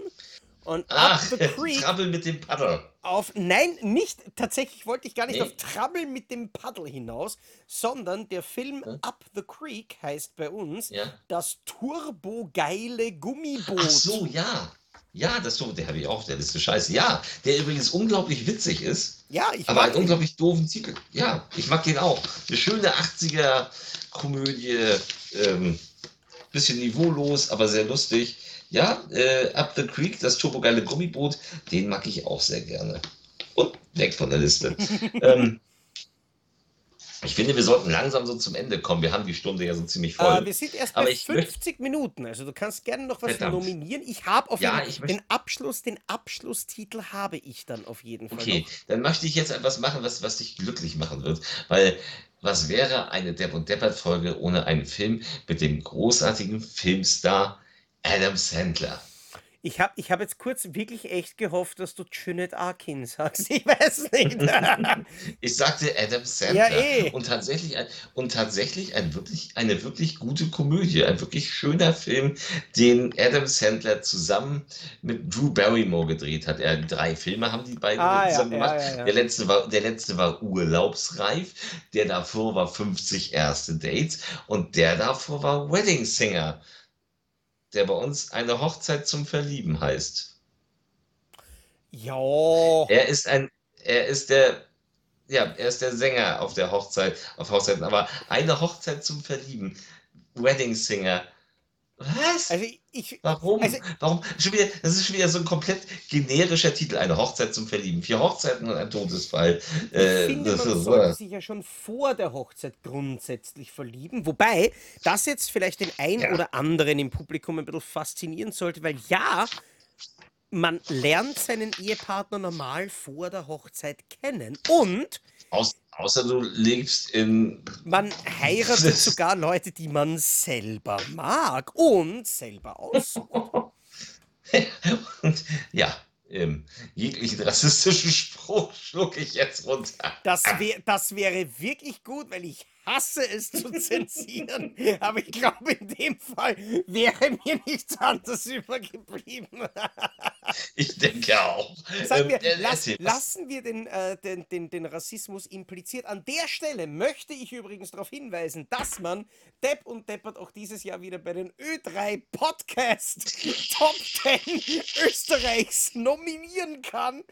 und Ach, up the creek Trabbel mit dem Paddel. auf. Nein, nicht. Tatsächlich wollte ich gar nicht Nee. auf Trabbel mit dem Paddel hinaus, sondern der Film Up the Creek heißt bei uns Ja. das turbogeile Gummiboot. Ach so, ja. Ja, das so, der habe ich auch der Liste. Scheiße. Ja, der übrigens unglaublich witzig ist. Ja, ich Aber mag einen den. unglaublich doofen Titel. Ja, ich mag den auch. Eine schöne 80er-Komödie. Ähm, bisschen niveaulos, aber sehr lustig. Ja, äh, Up the Creek, das turbogeile Gummiboot, den mag ich auch sehr gerne. Und weg von der Liste. ähm, ich finde, wir sollten langsam so zum Ende kommen. Wir haben die Stunde ja so ziemlich voll. Äh, wir sind erst Aber bei ich möchte- 50 Minuten, also du kannst gerne noch was Verdammt. nominieren. Ich habe auf Ja, jeden möchte- den Abschluss, den Abschlusstitel habe ich dann auf jeden Fall Okay, noch. dann möchte ich jetzt etwas machen, was, was dich glücklich machen wird. Weil, was wäre eine Depp und Deppert-Folge ohne einen Film mit dem großartigen Filmstar Adam Sandler? Ich habe ich hab jetzt kurz wirklich echt gehofft, dass du Janet Arkin sagst. Ich weiß nicht. Ich sagte Adam Sandler. Ja, eh. Und tatsächlich, ein, und tatsächlich ein wirklich, eine wirklich gute Komödie, ein wirklich schöner Film, den Adam Sandler zusammen mit Drew Barrymore gedreht hat. Er drei Filme haben die beiden Ah, zusammen ja, gemacht. ja. Der, letzte war, der letzte war Urlaubsreif, der davor war 50 erste Dates und der davor war Wedding Singer, der bei uns eine Hochzeit zum Verlieben heißt. ja. Er ist ein, er ist der, ja, er ist der Sänger auf der Hochzeit, auf Hochzeiten, aber eine Hochzeit zum Verlieben. Wedding Singer. Was? Also ich. Warum? also- Warum? Schon wieder, das ist schon wieder so ein komplett generischer Titel. Eine Hochzeit zum Verlieben. Vier Hochzeiten und ein Todesfall. Ich Äh, finde, man ist- sollte sich ja schon vor der Hochzeit grundsätzlich verlieben. Wobei das jetzt vielleicht den einen Ja. oder anderen im Publikum ein bisschen faszinieren sollte, weil ja, man lernt seinen Ehepartner normal vor der Hochzeit kennen und Aus, außer du lebst in. man heiratet sogar Leute, die man selber mag und selber aussucht. Und ja, ähm, jeglichen rassistischen Spruch schlucke ich jetzt runter. Das, wär, das wäre wirklich gut, weil ich hasse es zu zensieren. Aber ich glaube, in dem Fall wäre mir nichts anderes übergeblieben. Ich denke auch. Sagen Ähm, wir, äh, erzähl, was- lassen wir den, äh, den, den, den Rassismus impliziert. An der Stelle möchte ich übrigens darauf hinweisen, dass man Depp und Deppert auch dieses Jahr wieder bei den Ö3 Podcast Top 10 Österreichs nominieren kann.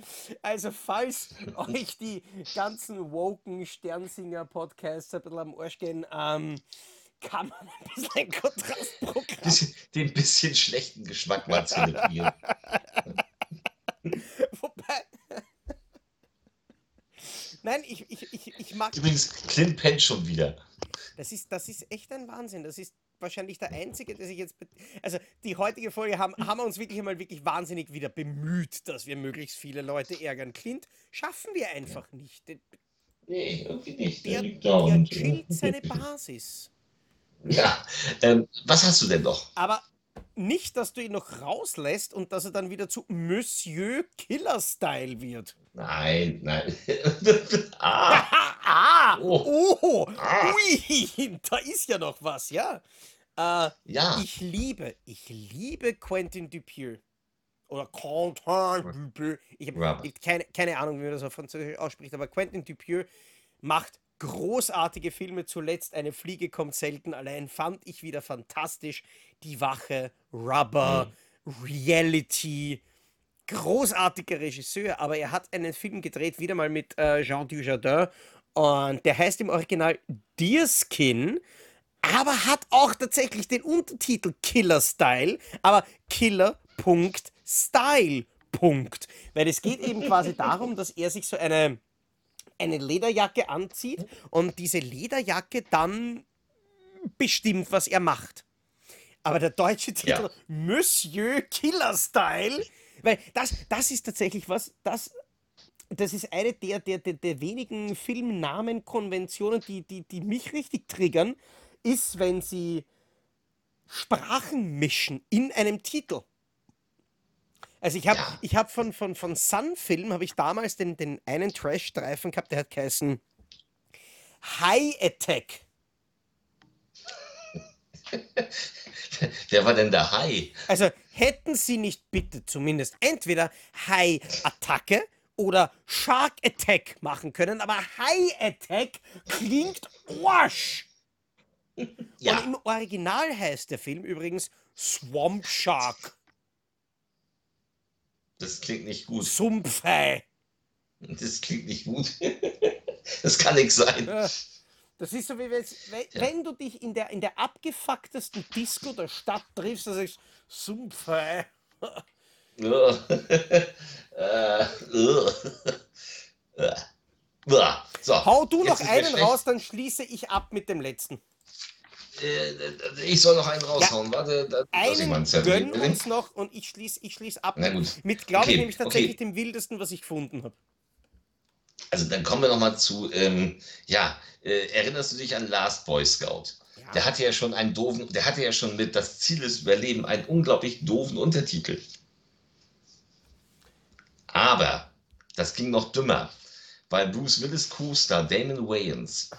Also falls euch die ganzen woken Sternsinger Podcasts ein bisschen am Arsch gehen, ähm, kann man ein bisschen ein Kontrastprogramm bisschen, den bisschen schlechten Geschmack mal zelebrieren. Wobei. Nein, ich, ich, ich, ich mag. Übrigens, Clint pennt schon wieder. Das ist, das ist echt ein Wahnsinn. Das ist wahrscheinlich der einzige, der sich jetzt. Also, die heutige Folge haben, haben wir uns wirklich einmal wirklich wahnsinnig wieder bemüht, dass wir möglichst viele Leute ärgern. Clint schaffen wir einfach nicht. Der, Nee, irgendwie nicht. der, liegt da der und- chillt seine Basis. Ja, ähm, was hast du denn noch? Aber nicht, dass du ihn noch rauslässt und dass er dann wieder zu Monsieur Killer Style wird. Nein, nein. ah, Ah, ah, Oh. oh, Ah. ui, da ist ja noch was, ja. Äh, ja, ich liebe, ich liebe Quentin Dupieux. Oder Quentin Dupieux. Ich habe keine, keine Ahnung, wie man das auf Französisch ausspricht, aber Quentin Dupieux macht großartige Filme. Zuletzt Eine Fliege kommt selten allein, fand ich wieder fantastisch. Die Wache, Rubber, Reality. Großartiger Regisseur, aber er hat einen Film gedreht, wieder mal mit äh, Jean Dujardin. Und der heißt im Original Deerskin, aber hat auch tatsächlich den Untertitel Killer Style, aber Killer.style. Punkt. Weil es geht eben quasi darum, dass er sich so eine, eine Lederjacke anzieht und diese Lederjacke dann bestimmt, was er macht. Aber der deutsche Titel Ja. Monsieur Killer Style, weil das, das ist tatsächlich was, das, das ist eine der, der, der, der wenigen Filmnamenkonventionen, die, die, die mich richtig triggern, ist, wenn sie Sprachen mischen in einem Titel. Also ich habe Ja. ich hab von, von, von Sun Film habe ich damals den, den einen Trash-Streifen gehabt, der hat geheißen High Attack. wer war denn der Hai? Also hätten sie nicht bitte zumindest entweder High Attacke oder Shark Attack machen können, aber High Attack klingt Arsch. Und Ja, im Original heißt der Film übrigens Swamp Shark, das klingt nicht gut. Sumpfhai. Das klingt nicht gut. Das kann nicht sein. Ja, Das ist so wie wenn, wenn, Ja. du dich in der, in der abgefucktesten Disco der Stadt triffst, dann sagst du Sumpfhai. Ugh. Äh. Äh, uah. So, Hau du noch einen raus, dann schließe ich ab mit dem letzten. Äh, ich soll noch einen raushauen. Warte, da, ich Einen gönn uns noch und ich schließe ich schließ ab. Na gut. Mit, glaube ich, Okay, nämlich tatsächlich okay. dem wildesten, was ich gefunden habe. Also dann kommen wir noch mal zu, ähm, ja, äh, erinnerst du dich an Last Boy Scout? Ja. Der hatte ja schon einen doofen, der hatte ja schon mit Das Ziel des Überleben einen unglaublich doofen Untertitel. Aber das ging noch dümmer, weil Bruce Willis Co-Star Damon Wayans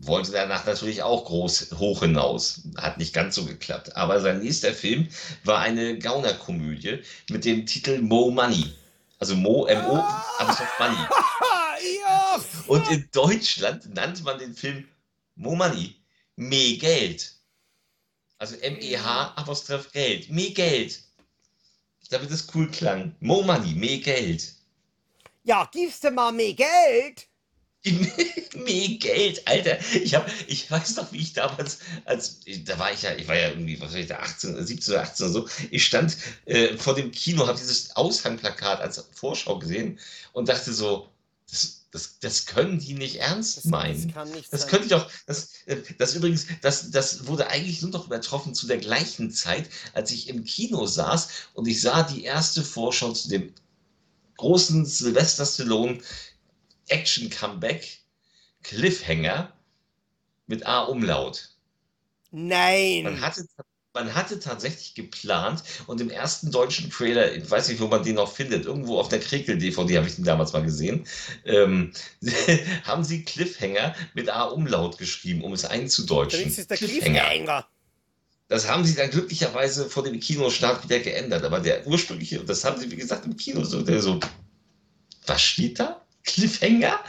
wollte danach natürlich auch groß hoch hinaus. Hat nicht ganz so geklappt. Aber sein nächster Film war eine Gaunerkomödie mit dem Titel Mo Money. Also Mo, M-O, Apostroph Money. Ah, ja! Und in Deutschland nannte man den Film Mo Money, Me Geld. Also M-E-H, Apostroph Geld, Me Geld. Damit es cool klang. Mo Money, Me Geld. Ja, gibst du mal mehr Geld? Me Geld, Alter. Ich, hab, ich weiß noch, wie ich damals, als da war ich ja, ich war ja irgendwie, was war ich da, 18, 17 oder 18 oder so. Ich stand äh, vor dem Kino, habe dieses Aushangplakat als Vorschau gesehen und dachte so, das, das, das können die nicht ernst meinen. das kann nicht Das sein. könnte ich doch, das, äh, das übrigens, das, das wurde eigentlich nur noch übertroffen zu der gleichen Zeit, als ich im Kino saß und ich sah die erste Vorschau zu dem großen Sylvester Stallone Action-Comeback Cliffhanger mit A-Umlaut. Nein! Man hatte, man hatte tatsächlich geplant und im ersten deutschen Trailer, ich weiß nicht, wo man den noch findet, irgendwo auf der Krekel-DVD habe ich den damals mal gesehen, ähm, haben sie Cliffhanger mit A-Umlaut geschrieben, um es einzudeutschen. Dann ist der Cliffhanger. Das haben sie dann glücklicherweise vor dem Kinostart wieder geändert. Aber der ursprüngliche, und das haben sie, wie gesagt, im Kino so, der so, was steht da? Cliffhanger?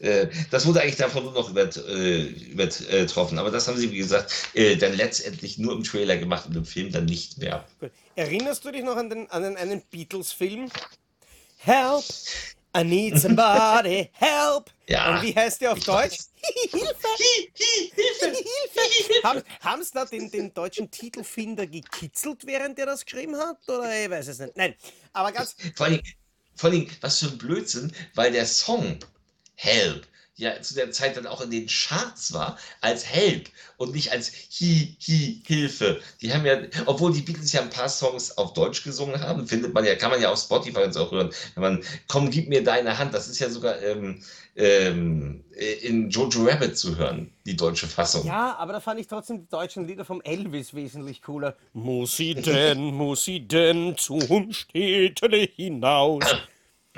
Äh, das wurde eigentlich davon nur noch äh, übertroffen. Aber das haben sie, wie gesagt, äh, dann letztendlich nur im Trailer gemacht und im Film dann nicht mehr. Gut. Erinnerst du dich noch an, den, an den, einen Beatles-Film? Help! I need somebody, help! Ja. Und wie heißt der auf Deutsch? Hilfe! Hi, hi, Hilfe! Hilfe! Haben, sie da den, den deutschen Titelfinder gekitzelt, während er das geschrieben hat? Oder ich weiß es nicht. Nein, aber ganz. Vor allem, vor allem, was für ein Blödsinn, weil der Song Help ja zu der Zeit dann auch in den Charts war als Help und nicht als Hi, Hi, Hilfe. Die haben ja, obwohl die Beatles ja ein paar Songs auf Deutsch gesungen haben, findet man ja, kann man ja auf Spotify uns auch hören. Wenn man, komm, gib mir deine Hand, das ist ja sogar ähm, ähm, in Jojo Rabbit zu hören, die deutsche Fassung. Ja, aber da fand ich trotzdem die deutschen Lieder vom Elvis wesentlich cooler. Muss sie denn, muss sie denn zum Städtele hinaus?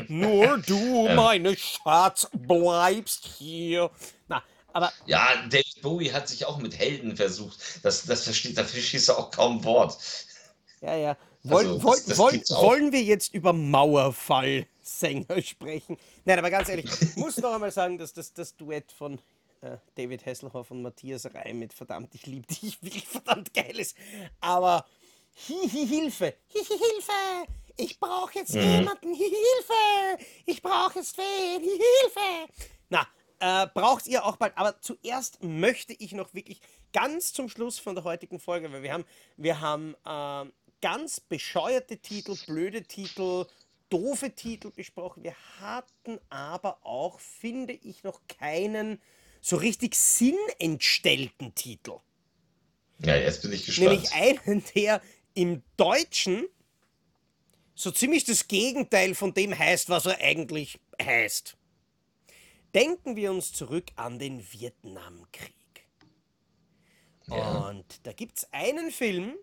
Nur du, meine Schatz, bleibst hier. Na, aber Ja, David Bowie hat sich auch mit Helden versucht. Das, das versteht, da verstehst du auch kaum Wort. Ja, ja. Woll, Also, woll, das- das woll, gibt's auch. wollen wir jetzt über Mauerfallsänger sprechen? Nein, aber ganz ehrlich, ich muss noch einmal sagen, dass das, das Duett von äh, David Hasselhoff und Matthias Reim mit Verdammt, ich liebe dich wirklich verdammt geil ist. Aber hi, hi, Hilfe, hi, hi, Hilfe, ich brauche jetzt jemanden, hi, hi, Hilfe, ich brauche jetzt wen, hi, hi, Hilfe. Na, äh, braucht ihr auch bald. Aber zuerst möchte ich noch wirklich ganz zum Schluss von der heutigen Folge, weil wir haben, wir haben äh, ganz bescheuerte Titel, blöde Titel, doofe Titel besprochen. Wir hatten aber auch, finde ich, noch keinen so richtig sinnentstellten Titel. Ja, jetzt bin ich gespannt. Nämlich einen, der im Deutschen so ziemlich das Gegenteil von dem heißt, was er eigentlich heißt. Denken wir uns zurück an den Vietnamkrieg. Ja. Und da gibt es einen Film,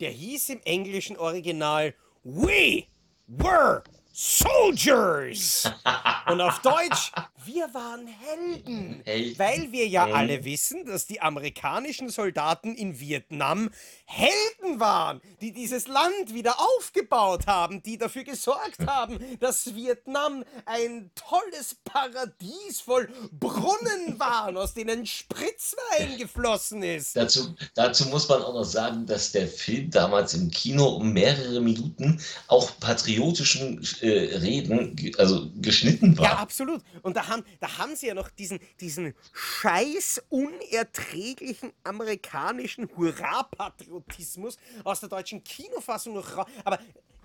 der hieß im englischen Original We were soldiers. Und auf Deutsch, wir waren Helden. Helden. Weil wir ja Mhm. alle wissen, dass die amerikanischen Soldaten in Vietnam Helden waren, die dieses Land wieder aufgebaut haben, die dafür gesorgt haben, dass Vietnam ein tolles Paradies voll Brunnen war, aus denen Spritzwein geflossen ist. Dazu, dazu muss man auch noch sagen, dass der Film damals im Kino um mehrere Minuten auch patriotischen äh, Reden ge- also geschnitten war. Ja, absolut. Und da haben, da haben sie ja noch diesen, diesen scheiß unerträglichen amerikanischen Hurra-Patriotismus aus der deutschen Kinofassung noch ra Aber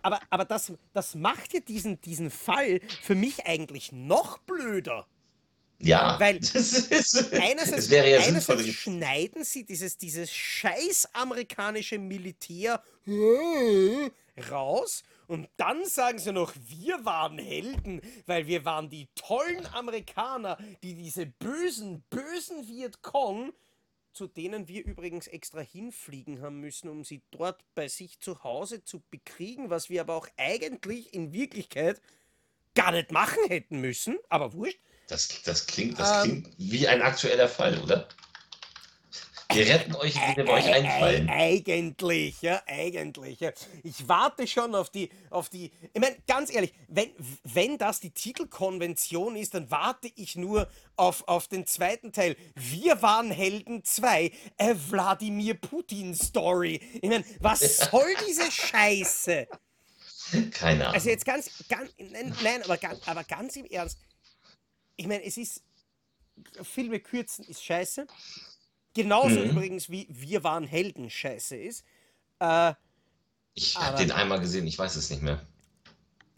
aber, aber das, das macht ja diesen, diesen Fall für mich eigentlich noch blöder. Ja, Weil das ist, Einerseits, ja einerseits schneiden sie dieses, dieses scheiß amerikanische Militär raus und dann sagen sie noch, wir waren Helden, weil wir waren die tollen Amerikaner, die diese bösen, bösen Vietcong, zu denen wir übrigens extra hinfliegen haben müssen, um sie dort bei sich zu Hause zu bekriegen, was wir aber auch eigentlich in Wirklichkeit gar nicht machen hätten müssen, aber wurscht. Das, das, klingt, das Ähm. klingt wie ein aktueller Fall, oder? Wir retten euch, indem wir euch Ei- einfallen. ei- Eigentlich, ja, eigentlich. Ja. Ich warte schon auf die, auf die. Ich meine, ganz ehrlich, wenn, wenn das die Titelkonvention ist, dann warte ich nur auf, auf den zweiten Teil. Wir waren Helden 2, a Wladimir Putin Story. Ich meine, was soll diese Scheiße? Keine Ahnung. Also jetzt ganz, ganz nein, nein aber, ganz, aber ganz im Ernst. Ich meine, es ist, Filme kürzen ist scheiße. Genauso Mhm. übrigens wie Wir waren Helden scheiße ist. Äh, ich habe den einmal gesehen, ich weiß es nicht mehr.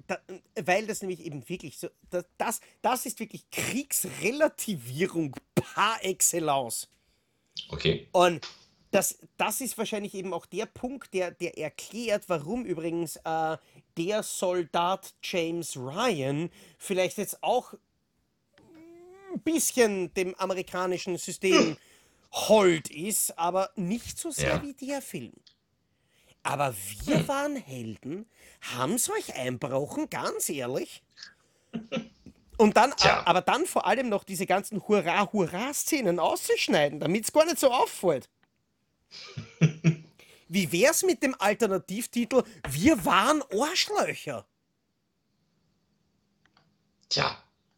da, weil das nämlich eben wirklich so, das, das, das ist wirklich Kriegsrelativierung par excellence. Okay. Und das, das ist wahrscheinlich eben auch der Punkt, der, der erklärt, warum übrigens äh, der Soldat James Ryan vielleicht jetzt auch ein bisschen dem amerikanischen System hold ist, aber nicht so sehr Ja. wie der Film. Aber wir waren Helden, haben's euch einbrochen, ganz ehrlich. Und dann, Tja. aber dann vor allem noch diese ganzen Hurra-Hurra-Szenen auszuschneiden, damit es gar nicht so auffällt. Wie wär's mit dem Alternativtitel Wir waren Arschlöcher? Tja.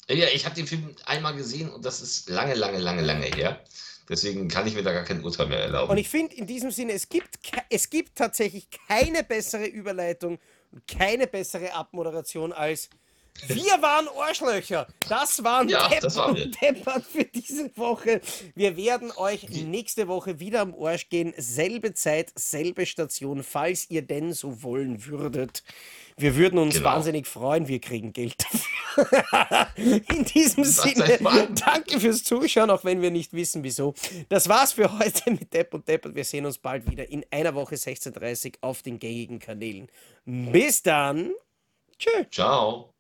Ja, ich habe den Film einmal gesehen und das ist lange, lange, lange, lange her. Deswegen kann ich mir da gar kein Urteil mehr erlauben. Und ich finde in diesem Sinne, es gibt, es gibt tatsächlich keine bessere Überleitung und keine bessere Abmoderation als Wir waren Arschlöcher. Das waren Ja, Depp das waren wir. Deppert für diese Woche. Wir werden euch nächste Woche wieder am Arsch gehen. Selbe Zeit, selbe Station, falls ihr denn so wollen würdet. Wir würden uns Genau. wahnsinnig freuen. Wir kriegen Geld dafür. In diesem Sagt Sinne, danke fürs Zuschauen, auch wenn wir nicht wissen, wieso. Das war's für heute mit Depp und Deppert. Wir sehen uns bald wieder in einer Woche 16.30 Uhr auf den gängigen Kanälen. Bis dann. Tschö. Ciao.